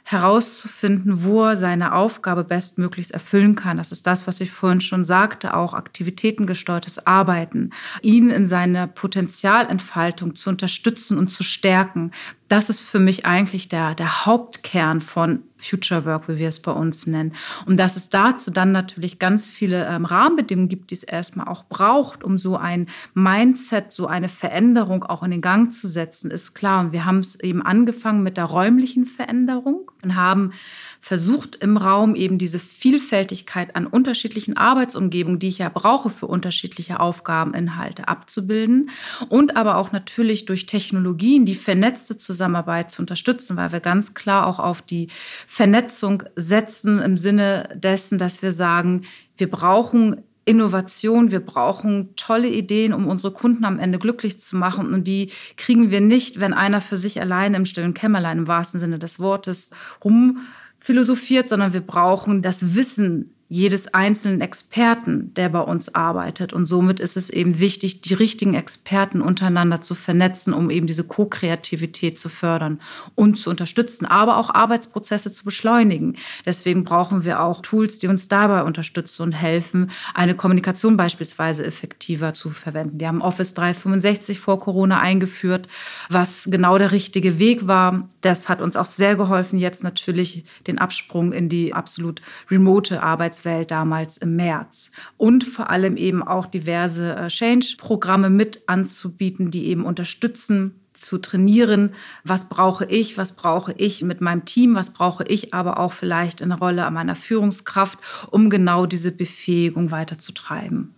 herauszufinden, wo er seine Aufgabe bestmöglichst erfüllen kann. Das ist das, was ich vorhin schon sagte, auch aktivitätengesteuertes Arbeiten, ihn in seiner Potenzialentfaltung zu unterstützen und zu stärken, das ist für mich eigentlich der, der Hauptkern von Future Work, wie wir es bei uns nennen. Und dass es dazu dann natürlich ganz viele ähm, Rahmenbedingungen gibt, die es erstmal auch braucht, um so ein Mindset, so eine Veränderung auch in den Gang zu setzen, ist klar. Und wir haben es eben angefangen mit der räumlichen Veränderung und haben versucht im Raum eben diese Vielfältigkeit an unterschiedlichen Arbeitsumgebungen, die ich ja brauche für unterschiedliche Aufgabeninhalte abzubilden und aber auch natürlich durch Technologien die vernetzte Zusammenarbeit zu unterstützen, weil wir ganz klar auch auf die Vernetzung setzen im Sinne dessen, dass wir sagen, wir brauchen Innovation, wir brauchen tolle Ideen, um unsere Kunden am Ende glücklich zu machen. Und die kriegen wir nicht, wenn einer für sich alleine im stillen Kämmerlein im wahrsten Sinne des Wortes rum philosophiert, sondern wir brauchen das Wissen jedes einzelnen Experten, der bei uns arbeitet. Und somit ist es eben wichtig, die richtigen Experten untereinander zu vernetzen, um eben diese Co-Kreativität zu fördern und zu unterstützen, aber auch Arbeitsprozesse zu beschleunigen. Deswegen brauchen wir auch Tools, die uns dabei unterstützen und helfen, eine Kommunikation beispielsweise effektiver zu verwenden. Wir haben Office 365 vor Corona eingeführt, was genau der richtige Weg war. Das hat uns auch sehr geholfen, jetzt natürlich den Absprung in die absolut remote Arbeits Arbeitswelt damals im März. Und vor allem eben auch diverse äh, Change-Programme mit anzubieten, die eben unterstützen, zu trainieren, was brauche ich, was brauche ich mit meinem Team, was brauche ich aber auch vielleicht in der Rolle meiner Führungskraft, um genau diese Befähigung weiterzutreiben.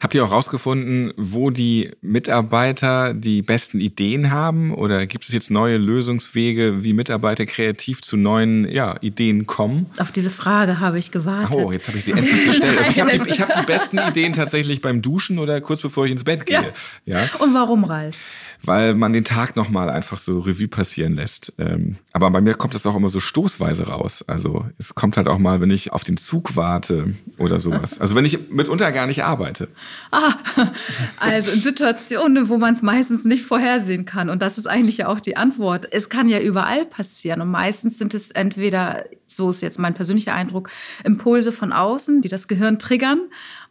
Habt ihr auch herausgefunden, wo die Mitarbeiter die besten Ideen haben? Oder gibt es jetzt neue Lösungswege, wie Mitarbeiter kreativ zu neuen ja, Ideen kommen? Auf diese Frage habe ich gewartet. Oh, jetzt habe ich sie endlich gestellt. Also ich habe die, hab die, besten Ideen tatsächlich beim Duschen oder kurz bevor ich ins Bett gehe. Ja. ja? Und warum, Ralf? Weil man den Tag nochmal einfach so Revue passieren lässt. Ähm, aber bei mir kommt das auch immer so stoßweise raus. Also es kommt halt auch mal, wenn ich auf den Zug warte oder sowas. Also wenn ich mitunter gar nicht arbeite. Ah, also in Situationen, wo man es meistens nicht vorhersehen kann. Und das ist eigentlich ja auch die Antwort. Es kann ja überall passieren. Und meistens sind es entweder, so ist jetzt mein persönlicher Eindruck, Impulse von außen, die das Gehirn triggern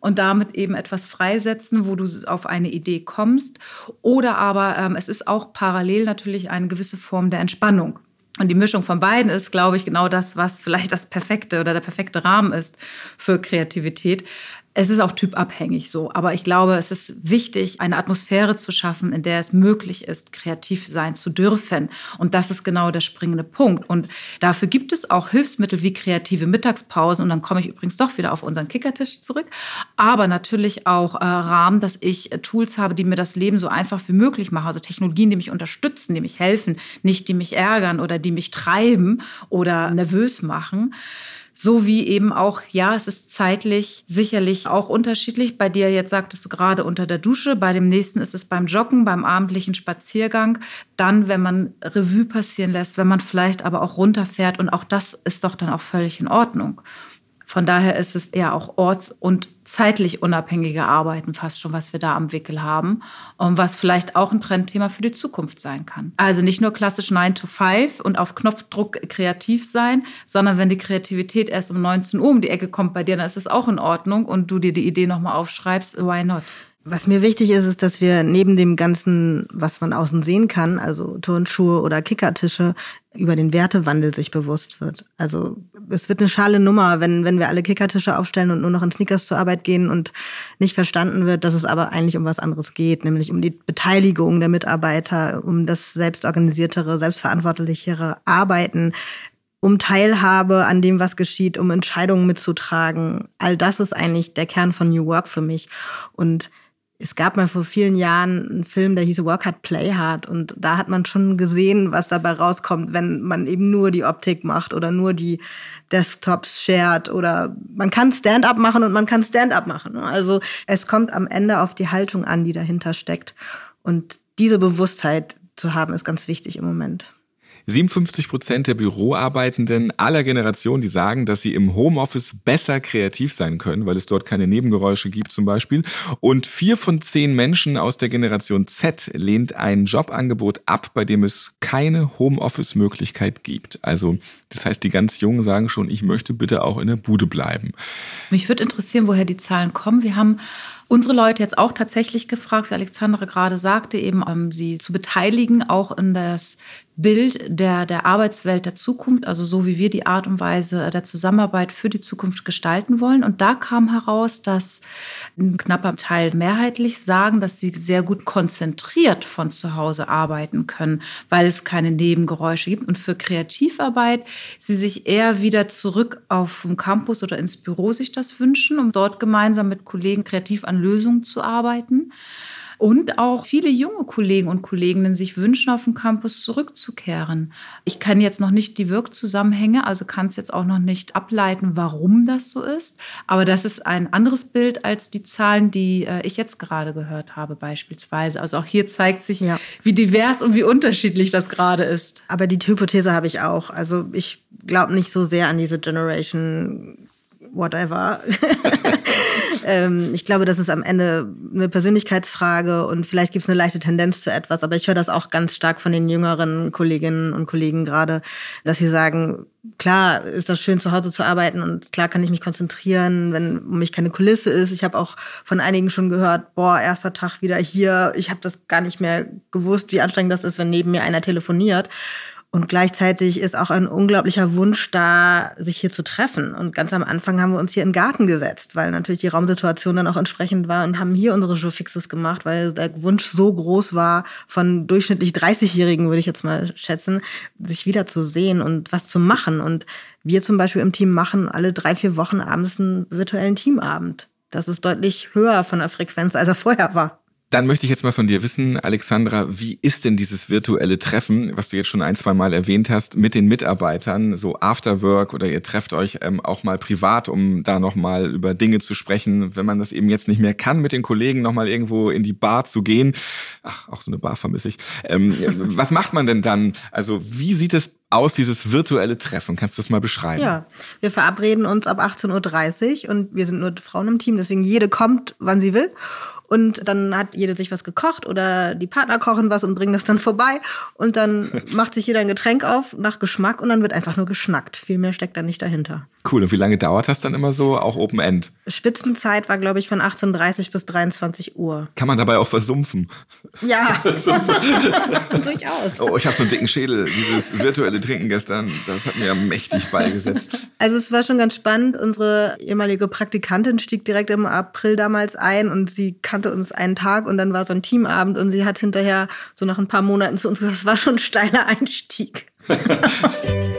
und damit eben etwas freisetzen, wo du auf eine Idee kommst. Oder aber ähm, es ist auch parallel natürlich eine gewisse Form der Entspannung. Und die Mischung von beiden ist, glaube ich, genau das, was vielleicht das perfekte oder der perfekte Rahmen ist für Kreativität. Es ist auch typabhängig so, aber ich glaube, es ist wichtig, eine Atmosphäre zu schaffen, in der es möglich ist, kreativ sein zu dürfen. Und das ist genau der springende Punkt. Und dafür gibt es auch Hilfsmittel wie kreative Mittagspausen. Und dann komme ich übrigens doch wieder auf unseren Kickertisch zurück. Aber natürlich auch äh, Rahmen, dass ich äh, Tools habe, die mir das Leben so einfach wie möglich machen. Also Technologien, die mich unterstützen, die mich helfen, nicht die mich ärgern oder die mich treiben oder nervös machen. So wie eben auch, ja, es ist zeitlich sicherlich auch unterschiedlich. Bei dir jetzt sagtest du gerade unter der Dusche, bei dem nächsten ist es beim Joggen, beim abendlichen Spaziergang. Dann, wenn man Revue passieren lässt, wenn man vielleicht aber auch runterfährt und auch das ist doch dann auch völlig in Ordnung. Von daher ist es eher auch orts- und zeitlich unabhängige Arbeiten fast schon, was wir da am Wickel haben und was vielleicht auch ein Trendthema für die Zukunft sein kann. Also nicht nur klassisch 9 to 5 und auf Knopfdruck kreativ sein, sondern wenn die Kreativität erst um 19 Uhr um die Ecke kommt bei dir, dann ist es auch in Ordnung und du dir die Idee nochmal aufschreibst, why not? Was mir wichtig ist, ist, dass wir neben dem Ganzen, was man außen sehen kann, also Turnschuhe oder Kickertische, über den Wertewandel sich bewusst wird. Also es wird eine schale Nummer, wenn, wenn wir alle Kickertische aufstellen und nur noch in Sneakers zur Arbeit gehen und nicht verstanden wird, dass es aber eigentlich um was anderes geht, nämlich um die Beteiligung der Mitarbeiter, um das selbstorganisiertere, selbstverantwortlichere Arbeiten, um Teilhabe an dem, was geschieht, um Entscheidungen mitzutragen. All das ist eigentlich der Kern von New Work für mich. Und es gab mal vor vielen Jahren einen Film, der hieß Work Hard, Play Hard. Und da hat man schon gesehen, was dabei rauskommt, wenn man eben nur die Optik macht oder nur die Desktops shared oder man kann Stand-up machen und man kann Stand-up machen. Ne? Also es kommt am Ende auf die Haltung an, die dahinter steckt. Und diese Bewusstheit zu haben, ist ganz wichtig im Moment. 57 Prozent der Büroarbeitenden aller Generationen, die sagen, dass sie im Homeoffice besser kreativ sein können, weil es dort keine Nebengeräusche gibt zum Beispiel. Und vier von zehn Menschen aus der Generation Z lehnt ein Jobangebot ab, bei dem es keine Homeoffice-Möglichkeit gibt. Also das heißt, die ganz Jungen sagen schon, ich möchte bitte auch in der Bude bleiben. Mich würde interessieren, woher die Zahlen kommen. Wir haben unsere Leute jetzt auch tatsächlich gefragt, wie Alexandra gerade sagte, eben um sie zu beteiligen, auch in das Bild der, der Arbeitswelt der Zukunft, also so wie wir die Art und Weise der Zusammenarbeit für die Zukunft gestalten wollen. Und da kam heraus, dass ein knapper Teil mehrheitlich sagen, dass sie sehr gut konzentriert von zu Hause arbeiten können, weil es keine Nebengeräusche gibt. Und für Kreativarbeit sie sich eher wieder zurück auf dem Campus oder ins Büro sich das wünschen, um dort gemeinsam mit Kollegen kreativ an Lösungen zu arbeiten. Und auch viele junge Kollegen und Kolleginnen sich wünschen, auf den Campus zurückzukehren. Ich kann jetzt noch nicht die Wirkzusammenhänge, also kann es jetzt auch noch nicht ableiten, warum das so ist. Aber das ist ein anderes Bild als die Zahlen, die äh, ich jetzt gerade gehört habe, beispielsweise. Also auch hier zeigt sich, ja. wie divers und wie unterschiedlich das gerade ist. Aber die Hypothese habe ich auch. Also ich glaube nicht so sehr an diese Generation whatever. ähm, ich glaube, das ist am Ende eine Persönlichkeitsfrage und vielleicht gibt es eine leichte Tendenz zu etwas, aber ich höre das auch ganz stark von den jüngeren Kolleginnen und Kollegen gerade, dass sie sagen, klar ist das schön, zu Hause zu arbeiten und klar kann ich mich konzentrieren, wenn um mich keine Kulisse ist. Ich habe auch von einigen schon gehört, boah, erster Tag wieder hier. Ich habe das gar nicht mehr gewusst, wie anstrengend das ist, wenn neben mir einer telefoniert. Und gleichzeitig ist auch ein unglaublicher Wunsch da, sich hier zu treffen. Und ganz am Anfang haben wir uns hier in den Garten gesetzt, weil natürlich die Raumsituation dann auch entsprechend war und haben hier unsere Showfixes gemacht, weil der Wunsch so groß war, von durchschnittlich 30-Jährigen, würde ich jetzt mal schätzen, sich wieder zu sehen und was zu machen. Und wir zum Beispiel im Team machen alle drei, vier Wochen abends einen virtuellen Teamabend. Das ist deutlich höher von der Frequenz, als er vorher war. Dann möchte ich jetzt mal von dir wissen, Alexandra, wie ist denn dieses virtuelle Treffen, was du jetzt schon ein, zwei Mal erwähnt hast, mit den Mitarbeitern, so Afterwork oder ihr trefft euch ähm, auch mal privat, um da nochmal über Dinge zu sprechen, wenn man das eben jetzt nicht mehr kann, mit den Kollegen nochmal irgendwo in die Bar zu gehen. Ach, auch so eine Bar vermisse ich. Ähm, was macht man denn dann? Also wie sieht es aus, dieses virtuelle Treffen? Kannst du das mal beschreiben? Ja, wir verabreden uns ab 18.30 Uhr und wir sind nur Frauen im Team, deswegen jede kommt, wann sie will. Und dann hat jede sich was gekocht oder die Partner kochen was und bringen das dann vorbei. Und dann macht sich jeder ein Getränk auf nach Geschmack und dann wird einfach nur geschnackt. Viel mehr steckt da nicht dahinter. Cool. Und wie lange dauert das dann immer so? Auch Open End? Spitzenzeit war, glaube ich, von 18.30 bis 23 Uhr. Kann man dabei auch versumpfen? Ja, durchaus. Oh, ich habe so einen dicken Schädel. Dieses virtuelle Trinken gestern, das hat mir ja mächtig beigesetzt. Also es war schon ganz spannend. Unsere ehemalige Praktikantin stieg direkt im April damals ein und sie kannte uns einen Tag und dann war so ein Teamabend und sie hat hinterher so nach ein paar Monaten zu uns gesagt, das war schon ein steiler Einstieg.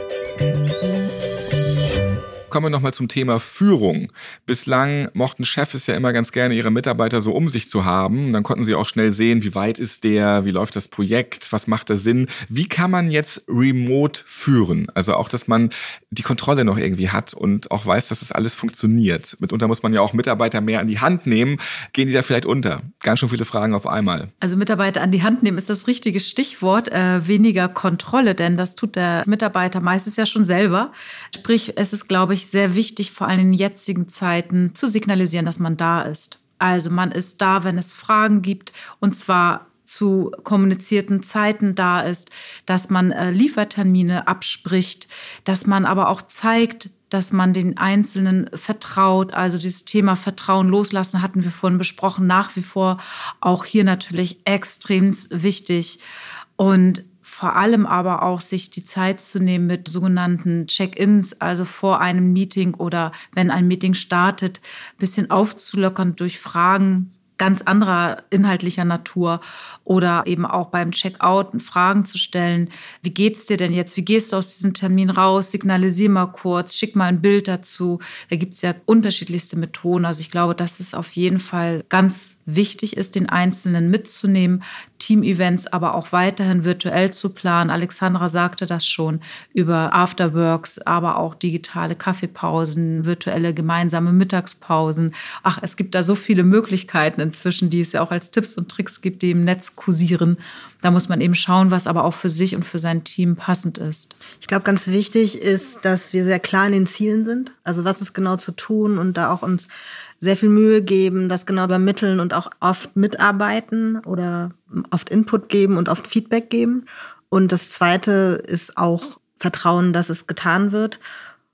Kommen wir nochmal zum Thema Führung. Bislang mochten Chefs ja immer ganz gerne ihre Mitarbeiter so um sich zu haben. Dann konnten sie auch schnell sehen, wie weit ist der, wie läuft das Projekt, was macht da Sinn. Wie kann man jetzt remote führen? Also auch, dass man die Kontrolle noch irgendwie hat und auch weiß, dass das alles funktioniert. Mitunter muss man ja auch Mitarbeiter mehr an die Hand nehmen. Gehen die da vielleicht unter? Ganz schön viele Fragen auf einmal. Also Mitarbeiter an die Hand nehmen ist das richtige Stichwort. Äh, weniger Kontrolle, denn das tut der Mitarbeiter meistens ja schon selber. Sprich, es ist, glaube ich, ich, sehr wichtig, vor allem in jetzigen Zeiten zu signalisieren, dass man da ist. Also man ist da, wenn es Fragen gibt und zwar zu kommunizierten Zeiten da ist, dass man äh, Liefertermine abspricht, dass man aber auch zeigt, dass man den Einzelnen vertraut. Also dieses Thema Vertrauen loslassen hatten wir vorhin besprochen, nach wie vor auch hier natürlich extrem wichtig. Und vor allem aber auch sich die Zeit zu nehmen mit sogenannten Check-ins, also vor einem Meeting oder wenn ein Meeting startet, ein bisschen aufzulockern durch Fragen, ganz anderer inhaltlicher Natur oder eben auch beim Checkout Fragen zu stellen. Wie geht's dir denn jetzt? Wie gehst du aus diesem Termin raus? Signalisier mal kurz, schick mal ein Bild dazu. Da gibt's ja unterschiedlichste Methoden. Also ich glaube, dass es auf jeden Fall ganz wichtig ist, den Einzelnen mitzunehmen, Team-Events aber auch weiterhin virtuell zu planen. Alexandra sagte das schon über Afterworks, aber auch digitale Kaffeepausen, virtuelle gemeinsame Mittagspausen. Ach, es gibt da so viele Möglichkeiten inzwischen, die es ja auch als Tipps und Tricks gibt, die im Netz kursieren. Da muss man eben schauen, was aber auch für sich und für sein Team passend ist. Ich glaube, ganz wichtig ist, dass wir sehr klar in den Zielen sind. Also was ist genau zu tun und da auch uns sehr viel Mühe geben, das genau übermitteln und auch oft mitarbeiten oder oft Input geben und oft Feedback geben. Und das Zweite ist auch Vertrauen, dass es getan wird.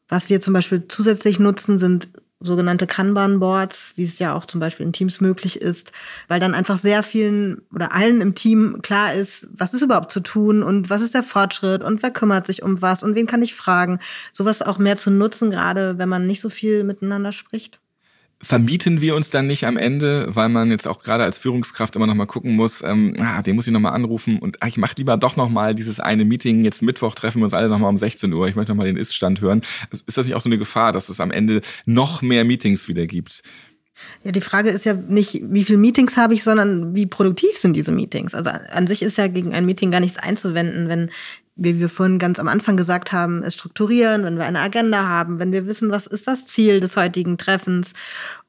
Was wir zum Beispiel zusätzlich nutzen, sind sogenannte Kanban-Boards, wie es ja auch zum Beispiel in Teams möglich ist, weil dann einfach sehr vielen oder allen im Team klar ist, was ist überhaupt zu tun und was ist der Fortschritt und wer kümmert sich um was und wen kann ich fragen. Sowas auch mehr zu nutzen, gerade wenn man nicht so viel miteinander spricht vermieten wir uns dann nicht am Ende, weil man jetzt auch gerade als Führungskraft immer noch mal gucken muss, ähm, ah, den muss ich noch mal anrufen und ah, ich mache lieber doch noch mal dieses eine Meeting. Jetzt Mittwoch treffen wir uns alle noch mal um 16 Uhr. Ich möchte noch mal den Ist-Stand hören. Ist das nicht auch so eine Gefahr, dass es am Ende noch mehr Meetings wieder gibt? Ja, die Frage ist ja nicht, wie viele Meetings habe ich, sondern wie produktiv sind diese Meetings. Also an sich ist ja gegen ein Meeting gar nichts einzuwenden, wenn wie wir vorhin ganz am Anfang gesagt haben, es strukturieren, wenn wir eine Agenda haben, wenn wir wissen, was ist das Ziel des heutigen Treffens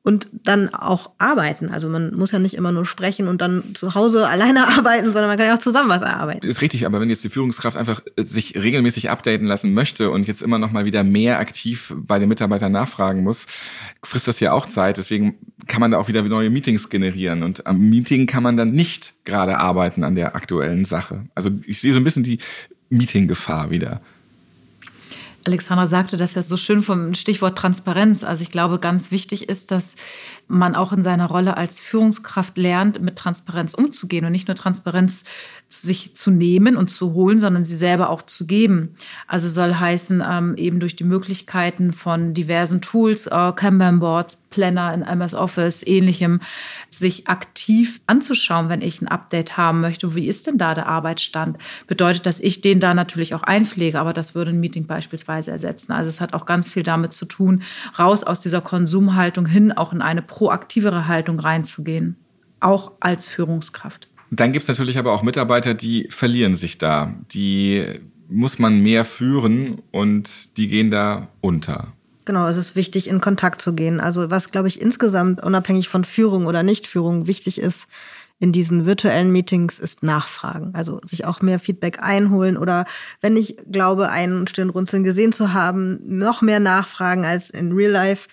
und dann auch arbeiten. Also man muss ja nicht immer nur sprechen und dann zu Hause alleine arbeiten, sondern man kann ja auch zusammen was erarbeiten. Ist richtig, aber wenn jetzt die Führungskraft einfach äh, sich regelmäßig updaten lassen möchte und jetzt immer noch mal wieder mehr aktiv bei den Mitarbeitern nachfragen muss, frisst das ja auch Zeit. Deswegen kann man da auch wieder neue Meetings generieren und am Meeting kann man dann nicht gerade arbeiten an der aktuellen Sache. Also ich sehe so ein bisschen die Meetinggefahr wieder. Alexandra sagte das ja so schön vom Stichwort Transparenz. Also ich glaube, ganz wichtig ist, dass man auch in seiner Rolle als Führungskraft lernt, mit Transparenz umzugehen und nicht nur Transparenz sich zu nehmen und zu holen, sondern sie selber auch zu geben. Also soll heißen, ähm, eben durch die Möglichkeiten von diversen Tools, äh, Kanban Boards, Planner in MS Office, ähnlichem, sich aktiv anzuschauen, wenn ich ein Update haben möchte. Wie ist denn da der Arbeitsstand? Bedeutet, dass ich den da natürlich auch einpflege, aber das würde ein Meeting beispielsweise ersetzen. Also es hat auch ganz viel damit zu tun, raus aus dieser Konsumhaltung hin auch in eine proaktivere Haltung reinzugehen, auch als Führungskraft. Dann gibt es natürlich aber auch Mitarbeiter, die verlieren sich da. Die muss man mehr führen und die gehen da unter. Genau, es ist wichtig, in Kontakt zu gehen. Also was, glaube ich, insgesamt unabhängig von Führung oder Nichtführung wichtig ist in diesen virtuellen Meetings, ist Nachfragen. Also sich auch mehr Feedback einholen oder wenn ich glaube, einen Stirnrunzeln gesehen zu haben, noch mehr nachfragen als in Real Life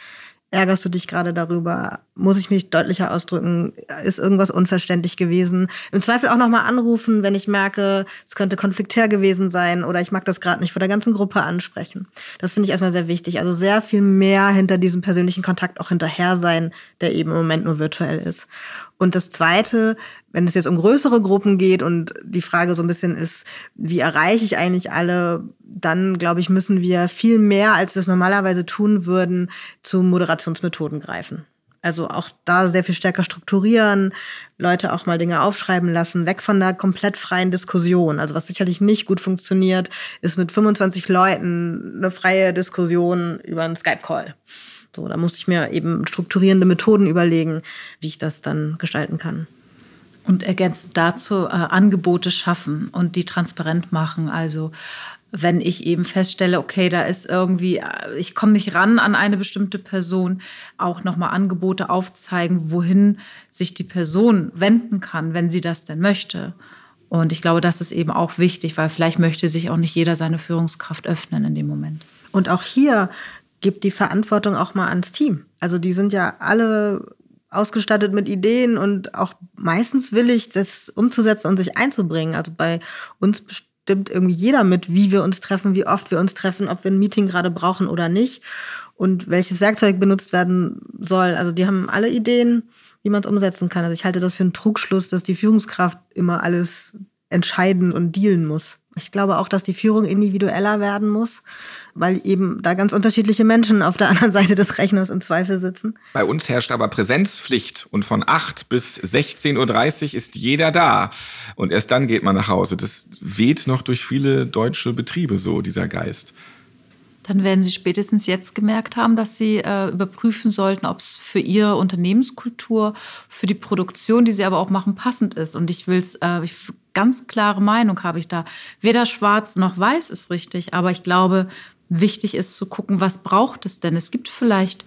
Ärgerst du dich gerade darüber? Muss ich mich deutlicher ausdrücken? Ist irgendwas unverständlich gewesen? Im Zweifel auch nochmal anrufen, wenn ich merke, es könnte konfliktär gewesen sein oder ich mag das gerade nicht vor der ganzen Gruppe ansprechen. Das finde ich erstmal sehr wichtig. Also sehr viel mehr hinter diesem persönlichen Kontakt auch hinterher sein, der eben im Moment nur virtuell ist. Und das Zweite, wenn es jetzt um größere Gruppen geht und die Frage so ein bisschen ist, wie erreiche ich eigentlich alle, dann glaube ich, müssen wir viel mehr, als wir es normalerweise tun würden, zu Moderationsmethoden greifen. Also auch da sehr viel stärker strukturieren, Leute auch mal Dinge aufschreiben lassen, weg von der komplett freien Diskussion. Also was sicherlich nicht gut funktioniert, ist mit 25 Leuten eine freie Diskussion über einen Skype-Call. So, da muss ich mir eben strukturierende Methoden überlegen, wie ich das dann gestalten kann. Und ergänzend dazu äh, Angebote schaffen und die transparent machen. Also wenn ich eben feststelle, okay, da ist irgendwie, äh, ich komme nicht ran an eine bestimmte Person, auch nochmal Angebote aufzeigen, wohin sich die Person wenden kann, wenn sie das denn möchte. Und ich glaube, das ist eben auch wichtig, weil vielleicht möchte sich auch nicht jeder seine Führungskraft öffnen in dem Moment. Und auch hier gibt die Verantwortung auch mal ans Team. Also die sind ja alle ausgestattet mit Ideen und auch meistens willig, das umzusetzen und sich einzubringen. Also bei uns bestimmt irgendwie jeder mit, wie wir uns treffen, wie oft wir uns treffen, ob wir ein Meeting gerade brauchen oder nicht und welches Werkzeug benutzt werden soll. Also die haben alle Ideen, wie man es umsetzen kann. Also ich halte das für einen Trugschluss, dass die Führungskraft immer alles entscheiden und dealen muss. Ich glaube auch, dass die Führung individueller werden muss, weil eben da ganz unterschiedliche Menschen auf der anderen Seite des Rechners im Zweifel sitzen. Bei uns herrscht aber Präsenzpflicht und von 8 bis 16.30 Uhr ist jeder da. Und erst dann geht man nach Hause. Das weht noch durch viele deutsche Betriebe so, dieser Geist. Dann werden Sie spätestens jetzt gemerkt haben, dass Sie äh, überprüfen sollten, ob es für Ihre Unternehmenskultur, für die Produktion, die Sie aber auch machen, passend ist. Und ich will es, äh, ganz klare Meinung habe ich da. Weder schwarz noch weiß ist richtig, aber ich glaube, wichtig ist zu gucken, was braucht es denn? Es gibt vielleicht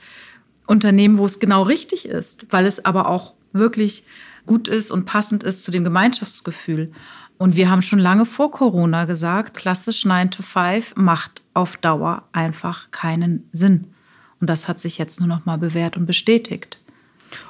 Unternehmen, wo es genau richtig ist, weil es aber auch wirklich gut ist und passend ist zu dem Gemeinschaftsgefühl. Und wir haben schon lange vor Corona gesagt, klassisch 9 to 5 macht auf Dauer einfach keinen Sinn. Und das hat sich jetzt nur noch mal bewährt und bestätigt.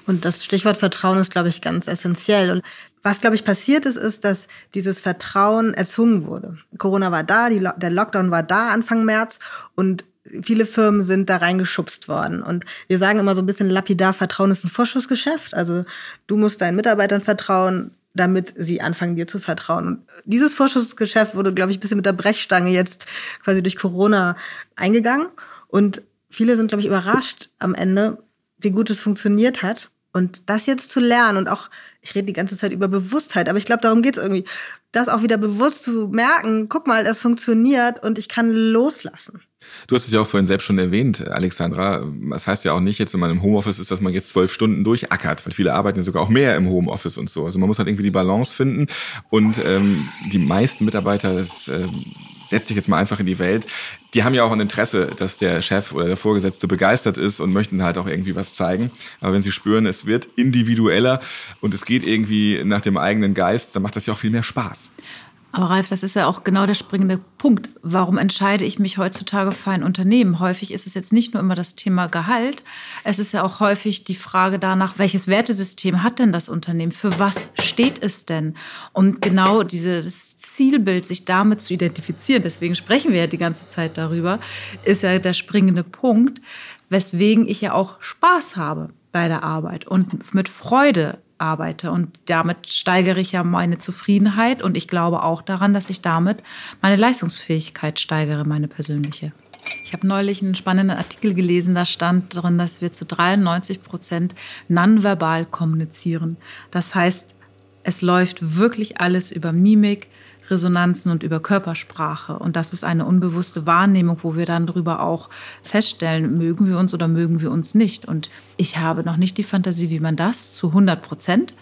Und das Stichwort Vertrauen ist, glaube ich, ganz essentiell. Und was, glaube ich, passiert ist, ist, dass dieses Vertrauen erzwungen wurde. Corona war da, die, der Lockdown war da Anfang März und viele Firmen sind da reingeschubst worden. Und wir sagen immer so ein bisschen lapidar, Vertrauen ist ein Vorschussgeschäft. Also du musst deinen Mitarbeitern vertrauen, damit sie anfangen, dir zu vertrauen. Und dieses Vorschussgeschäft wurde, glaube ich, ein bisschen mit der Brechstange jetzt quasi durch Corona eingegangen. Und viele sind, glaube ich, überrascht am Ende, wie gut es funktioniert hat. Und das jetzt zu lernen und auch, ich rede die ganze Zeit über Bewusstheit, aber ich glaube, darum geht es irgendwie, das auch wieder bewusst zu merken, guck mal, es funktioniert und ich kann loslassen. Du hast es ja auch vorhin selbst schon erwähnt, Alexandra. Das heißt ja auch nicht, jetzt wenn man im Homeoffice ist, dass man jetzt zwölf Stunden durchackert, weil viele arbeiten ja sogar auch mehr im Homeoffice und so. Also man muss halt irgendwie die Balance finden. Und ähm, die meisten Mitarbeiter, das ähm, setze ich jetzt mal einfach in die Welt, die haben ja auch ein Interesse, dass der Chef oder der Vorgesetzte begeistert ist und möchten halt auch irgendwie was zeigen. Aber wenn sie spüren, es wird individueller und es geht irgendwie nach dem eigenen Geist, dann macht das ja auch viel mehr Spaß. Aber Ralf, das ist ja auch genau der springende Punkt. Warum entscheide ich mich heutzutage für ein Unternehmen? Häufig ist es jetzt nicht nur immer das Thema Gehalt, es ist ja auch häufig die Frage danach, welches Wertesystem hat denn das Unternehmen? Für was steht es denn? Und genau dieses Zielbild, sich damit zu identifizieren, deswegen sprechen wir ja die ganze Zeit darüber, ist ja der springende Punkt, weswegen ich ja auch Spaß habe bei der Arbeit und mit Freude arbeite. Und damit steigere ich ja meine Zufriedenheit und ich glaube auch daran, dass ich damit meine Leistungsfähigkeit steigere, meine persönliche. Ich habe neulich einen spannenden Artikel gelesen, da stand drin, dass wir zu 93 Prozent nonverbal kommunizieren. Das heißt, es läuft wirklich alles über Mimik, Resonanzen und über Körpersprache. Und das ist eine unbewusste Wahrnehmung, wo wir dann darüber auch feststellen, mögen wir uns oder mögen wir uns nicht. Und ich habe noch nicht die Fantasie, wie man das zu 100 Prozent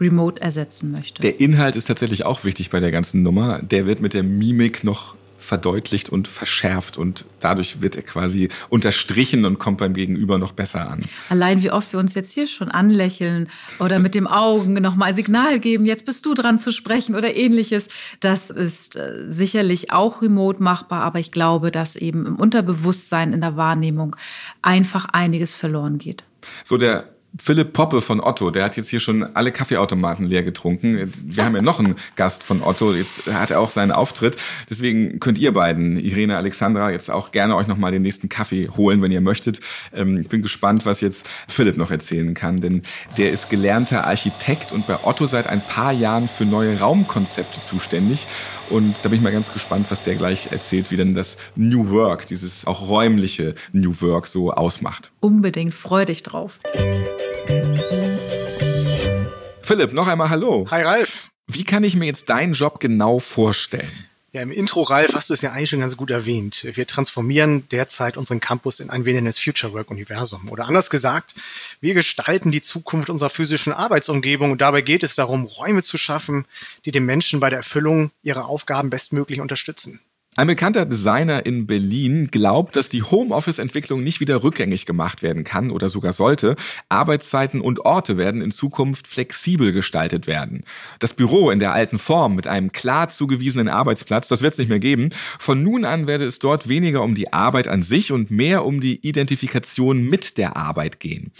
remote ersetzen möchte. Der Inhalt ist tatsächlich auch wichtig bei der ganzen Nummer. Der wird mit der Mimik noch verdeutlicht und verschärft und dadurch wird er quasi unterstrichen und kommt beim Gegenüber noch besser an. Allein wie oft wir uns jetzt hier schon anlächeln oder mit dem Augen nochmal Signal geben, jetzt bist du dran zu sprechen oder ähnliches, das ist äh, sicherlich auch remote machbar, aber ich glaube, dass eben im Unterbewusstsein, in der Wahrnehmung einfach einiges verloren geht. So der Philipp Poppe von Otto, der hat jetzt hier schon alle Kaffeeautomaten leer getrunken. Wir haben ja noch einen Gast von Otto, jetzt hat er auch seinen Auftritt. Deswegen könnt ihr beiden, Irene, Alexandra, jetzt auch gerne euch nochmal den nächsten Kaffee holen, wenn ihr möchtet. Ähm, ich bin gespannt, was jetzt Philipp noch erzählen kann, denn der ist gelernter Architekt und bei Otto seit ein paar Jahren für neue Raumkonzepte zuständig. Und da bin ich mal ganz gespannt, was der gleich erzählt, wie denn das New Work, dieses auch räumliche New Work so ausmacht. Unbedingt, freu dich drauf. Philipp, noch einmal Hallo. Hi Ralf. Wie kann ich mir jetzt deinen Job genau vorstellen? Ja, im Intro, Ralf, hast du es ja eigentlich schon ganz gut erwähnt. Wir transformieren derzeit unseren Campus in ein wenig Future Work Universum. Oder anders gesagt, wir gestalten die Zukunft unserer physischen Arbeitsumgebung und dabei geht es darum, Räume zu schaffen, die den Menschen bei der Erfüllung ihrer Aufgaben bestmöglich unterstützen. Ein bekannter Designer in Berlin glaubt, dass die Homeoffice-Entwicklung nicht wieder rückgängig gemacht werden kann oder sogar sollte. Arbeitszeiten und Orte werden in Zukunft flexibel gestaltet werden. Das Büro in der alten Form mit einem klar zugewiesenen Arbeitsplatz, das wird es nicht mehr geben. Von nun an werde es dort weniger um die Arbeit an sich und mehr um die Identifikation mit der Arbeit gehen.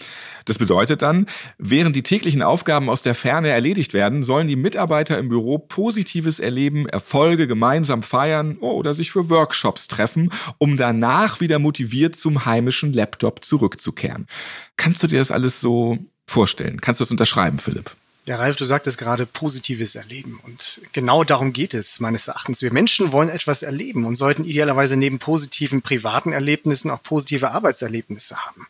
Das bedeutet dann, während die täglichen Aufgaben aus der Ferne erledigt werden, sollen die Mitarbeiter im Büro Positives erleben, Erfolge gemeinsam feiern oder sich für Workshops treffen, um danach wieder motiviert zum heimischen Laptop zurückzukehren. Kannst du dir das alles so vorstellen? Kannst du das unterschreiben, Philipp? Ja, Ralf, du sagtest gerade positives Erleben. Und genau darum geht es meines Erachtens. Wir Menschen wollen etwas erleben und sollten idealerweise neben positiven privaten Erlebnissen auch positive Arbeitserlebnisse haben.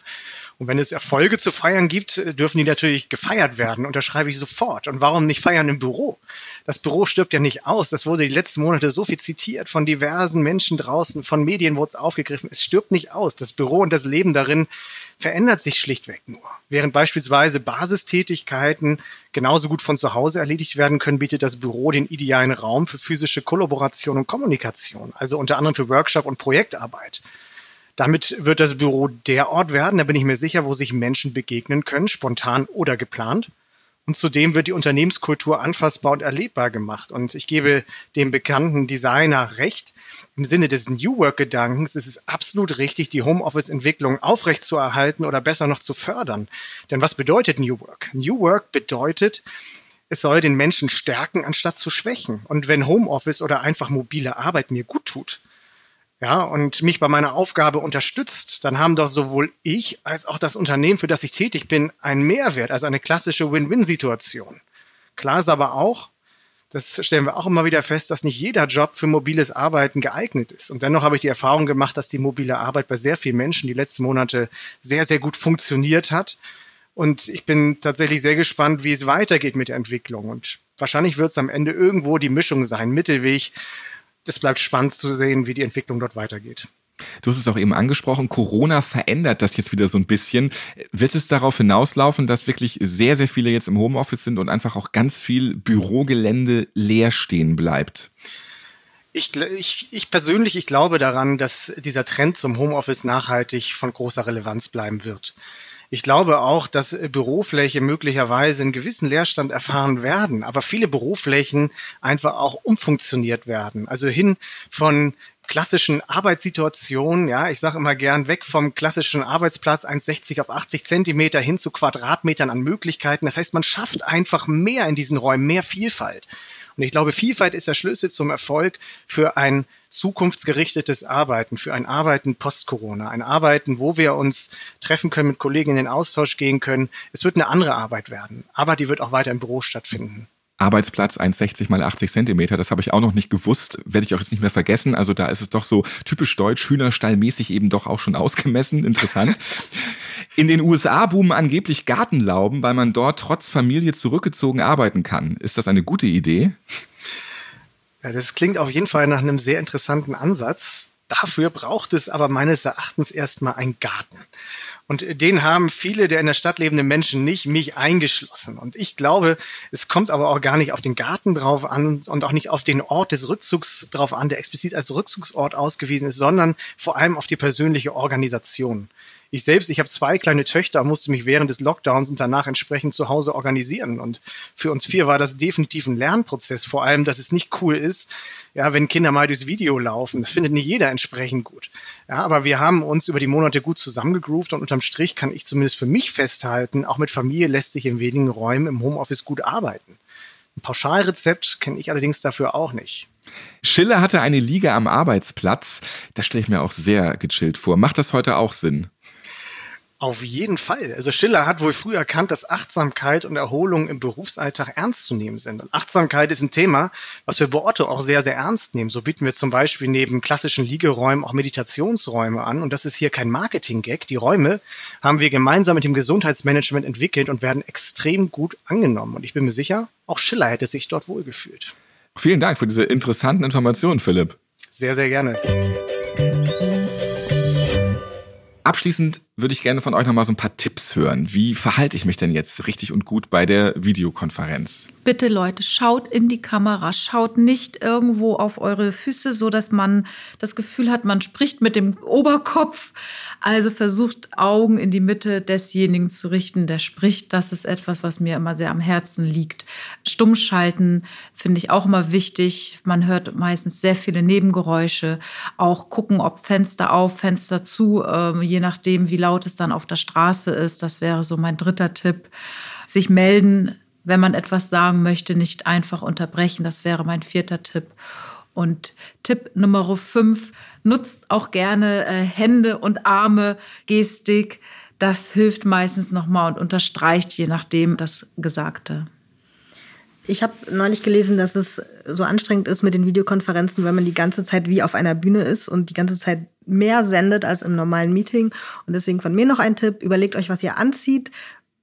Und wenn es Erfolge zu feiern gibt, äh, dürfen die natürlich gefeiert werden. Unterschreibe ich sofort. Und warum nicht feiern im Büro? Das Büro stirbt ja nicht aus. Das wurde die letzten Monate so viel zitiert von diversen Menschen draußen, von Medien wurde es aufgegriffen. Es stirbt nicht aus. Das Büro und das Leben darin verändert sich schlichtweg nur. Während beispielsweise Basistätigkeiten genauso gut von zu Hause erledigt werden können, bietet das Büro den idealen Raum für physische Kollaboration und Kommunikation, also unter anderem für Workshop und Projektarbeit. Damit wird das Büro der Ort werden, da bin ich mir sicher, wo sich Menschen begegnen können, spontan oder geplant. Und zudem wird die Unternehmenskultur anfassbar und erlebbar gemacht. Und ich gebe dem bekannten Designer recht. Im Sinne des New Work-Gedankens ist es absolut richtig, die Homeoffice-Entwicklung aufrechtzuerhalten oder besser noch zu fördern. Denn was bedeutet New Work? New Work bedeutet, es soll den Menschen stärken, anstatt zu schwächen. Und wenn Homeoffice oder einfach mobile Arbeit mir gut tut, ja, und mich bei meiner Aufgabe unterstützt, dann haben doch sowohl ich als auch das Unternehmen, für das ich tätig bin, einen Mehrwert, also eine klassische Win-Win-Situation. Klar ist aber auch, das stellen wir auch immer wieder fest, dass nicht jeder Job für mobiles Arbeiten geeignet ist. Und dennoch habe ich die Erfahrung gemacht, dass die mobile Arbeit bei sehr vielen Menschen die letzten Monate sehr, sehr gut funktioniert hat. Und ich bin tatsächlich sehr gespannt, wie es weitergeht mit der Entwicklung. Und wahrscheinlich wird es am Ende irgendwo die Mischung sein, Mittelweg es bleibt spannend zu sehen, wie die Entwicklung dort weitergeht. Du hast es auch eben angesprochen, Corona verändert das jetzt wieder so ein bisschen. Wird es darauf hinauslaufen, dass wirklich sehr, sehr viele jetzt im Homeoffice sind und einfach auch ganz viel Bürogelände leer stehen bleibt? Ich, ich, ich persönlich, ich glaube daran, dass dieser Trend zum Homeoffice nachhaltig von großer Relevanz bleiben wird. Ich glaube auch, dass Bürofläche möglicherweise einen gewissen Leerstand erfahren werden, aber viele Büroflächen einfach auch umfunktioniert werden. Also hin von klassischen Arbeitssituationen, ja, ich sage immer gern weg vom klassischen Arbeitsplatz 1,60 auf 80 Zentimeter hin zu Quadratmetern an Möglichkeiten. Das heißt, man schafft einfach mehr in diesen Räumen, mehr Vielfalt. Und ich glaube, Vielfalt ist der Schlüssel zum Erfolg für ein zukunftsgerichtetes Arbeiten, für ein Arbeiten post-Corona, ein Arbeiten, wo wir uns treffen können, mit Kollegen in den Austausch gehen können. Es wird eine andere Arbeit werden, aber die wird auch weiter im Büro stattfinden. Arbeitsplatz 1,60 mal 80 Zentimeter. Das habe ich auch noch nicht gewusst, werde ich auch jetzt nicht mehr vergessen. Also da ist es doch so typisch deutsch, Hühnerstallmäßig eben doch auch schon ausgemessen. Interessant. In den USA boomen angeblich Gartenlauben, weil man dort trotz Familie zurückgezogen arbeiten kann. Ist das eine gute Idee? Ja, das klingt auf jeden Fall nach einem sehr interessanten Ansatz. Dafür braucht es aber meines Erachtens erstmal einen Garten. Und den haben viele der in der Stadt lebenden Menschen nicht, mich eingeschlossen. Und ich glaube, es kommt aber auch gar nicht auf den Garten drauf an und auch nicht auf den Ort des Rückzugs drauf an, der explizit als Rückzugsort ausgewiesen ist, sondern vor allem auf die persönliche Organisation. Ich selbst, ich habe zwei kleine Töchter, musste mich während des Lockdowns und danach entsprechend zu Hause organisieren. Und für uns vier war das definitiv ein Lernprozess. Vor allem, dass es nicht cool ist, ja, wenn Kinder mal durchs Video laufen. Das findet nicht jeder entsprechend gut. Ja, aber wir haben uns über die Monate gut zusammengegroovt und unterm Strich kann ich zumindest für mich festhalten, auch mit Familie lässt sich in wenigen Räumen im Homeoffice gut arbeiten. Ein Pauschalrezept kenne ich allerdings dafür auch nicht. Schiller hatte eine Liga am Arbeitsplatz. Das stelle ich mir auch sehr gechillt vor. Macht das heute auch Sinn? Auf jeden Fall. Also Schiller hat wohl früh erkannt, dass Achtsamkeit und Erholung im Berufsalltag ernst zu nehmen sind. Und Achtsamkeit ist ein Thema, was wir bei Otto auch sehr, sehr ernst nehmen. So bieten wir zum Beispiel neben klassischen Liegeräumen auch Meditationsräume an. Und das ist hier kein Marketing-Gag. Die Räume haben wir gemeinsam mit dem Gesundheitsmanagement entwickelt und werden extrem gut angenommen. Und ich bin mir sicher, auch Schiller hätte sich dort wohlgefühlt. Vielen Dank für diese interessanten Informationen, Philipp. Sehr, sehr gerne. Abschließend würde ich gerne von euch nochmal so ein paar Tipps hören. Wie verhalte ich mich denn jetzt richtig und gut bei der Videokonferenz? Bitte Leute, schaut in die Kamera, schaut nicht irgendwo auf eure Füße, so dass man das Gefühl hat, man spricht mit dem Oberkopf. Also versucht Augen in die Mitte desjenigen zu richten, der spricht. Das ist etwas, was mir immer sehr am Herzen liegt. Stummschalten finde ich auch immer wichtig. Man hört meistens sehr viele Nebengeräusche. Auch gucken, ob Fenster auf, Fenster zu, äh, je nachdem, wie laut es dann auf der Straße ist. Das wäre so mein dritter Tipp. Sich melden, wenn man etwas sagen möchte, nicht einfach unterbrechen. Das wäre mein vierter Tipp. Und Tipp Nummer fünf, nutzt auch gerne äh, Hände und Arme, Gestik. Das hilft meistens nochmal und unterstreicht je nachdem das Gesagte. Ich habe neulich gelesen, dass es so anstrengend ist mit den Videokonferenzen, wenn man die ganze Zeit wie auf einer Bühne ist und die ganze Zeit mehr sendet als im normalen Meeting. Und deswegen von mir noch ein Tipp, überlegt euch, was ihr anzieht,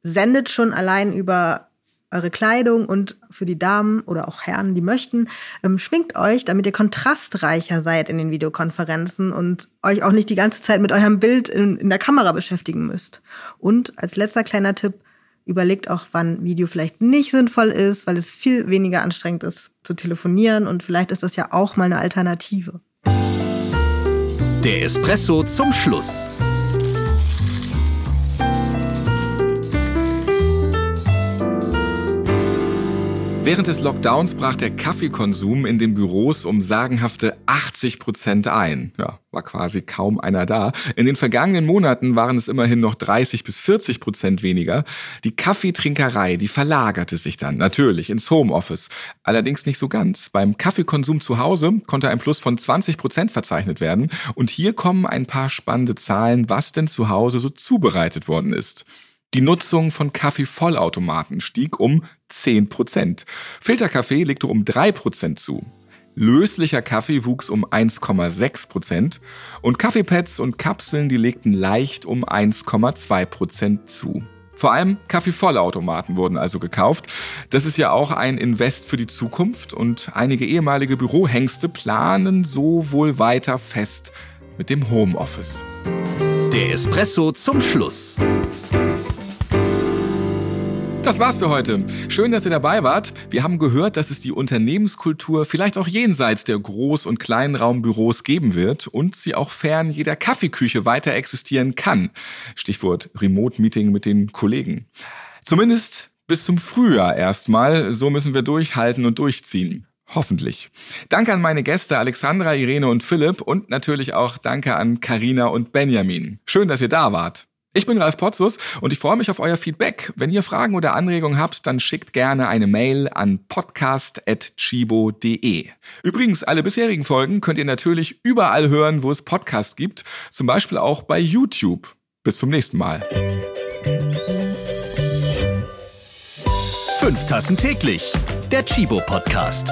sendet schon allein über eure Kleidung und für die Damen oder auch Herren, die möchten, ähm, schminkt euch, damit ihr kontrastreicher seid in den Videokonferenzen und euch auch nicht die ganze Zeit mit eurem Bild in, in der Kamera beschäftigen müsst. Und als letzter kleiner Tipp, überlegt auch, wann Video vielleicht nicht sinnvoll ist, weil es viel weniger anstrengend ist zu telefonieren und vielleicht ist das ja auch mal eine Alternative. Der Espresso zum Schluss. Während des Lockdowns brach der Kaffeekonsum in den Büros um sagenhafte 80 Prozent ein. Ja, war quasi kaum einer da. In den vergangenen Monaten waren es immerhin noch 30 bis 40 Prozent weniger. Die Kaffeetrinkerei, die verlagerte sich dann natürlich ins Homeoffice. Allerdings nicht so ganz. Beim Kaffeekonsum zu Hause konnte ein Plus von 20 Prozent verzeichnet werden. Und hier kommen ein paar spannende Zahlen, was denn zu Hause so zubereitet worden ist. Die Nutzung von Kaffeevollautomaten stieg um 10 Prozent. Filterkaffee legte um 3 Prozent zu. Löslicher Kaffee wuchs um 1,6 Prozent und Kaffeepads und Kapseln, die legten leicht um 1,2 Prozent zu. Vor allem Kaffeevollautomaten wurden also gekauft. Das ist ja auch ein Invest für die Zukunft und einige ehemalige Bürohengste planen so wohl weiter fest mit dem Homeoffice. Der Espresso zum Schluss. Das war's für heute. Schön, dass ihr dabei wart. Wir haben gehört, dass es die Unternehmenskultur vielleicht auch jenseits der Groß- und Kleinraumbüros geben wird und sie auch fern jeder Kaffeeküche weiter existieren kann. Stichwort Remote-Meeting mit den Kollegen. Zumindest bis zum Frühjahr erstmal. So müssen wir durchhalten und durchziehen. Hoffentlich. Danke an meine Gäste Alexandra, Irene und Philipp und natürlich auch danke an Karina und Benjamin. Schön, dass ihr da wart. Ich bin Ralf Potzus und ich freue mich auf euer Feedback. Wenn ihr Fragen oder Anregungen habt, dann schickt gerne eine Mail an podcast.chibo.de. Übrigens, alle bisherigen Folgen könnt ihr natürlich überall hören, wo es Podcasts gibt, zum Beispiel auch bei YouTube. Bis zum nächsten Mal. Fünf Tassen täglich. Der Chibo Podcast.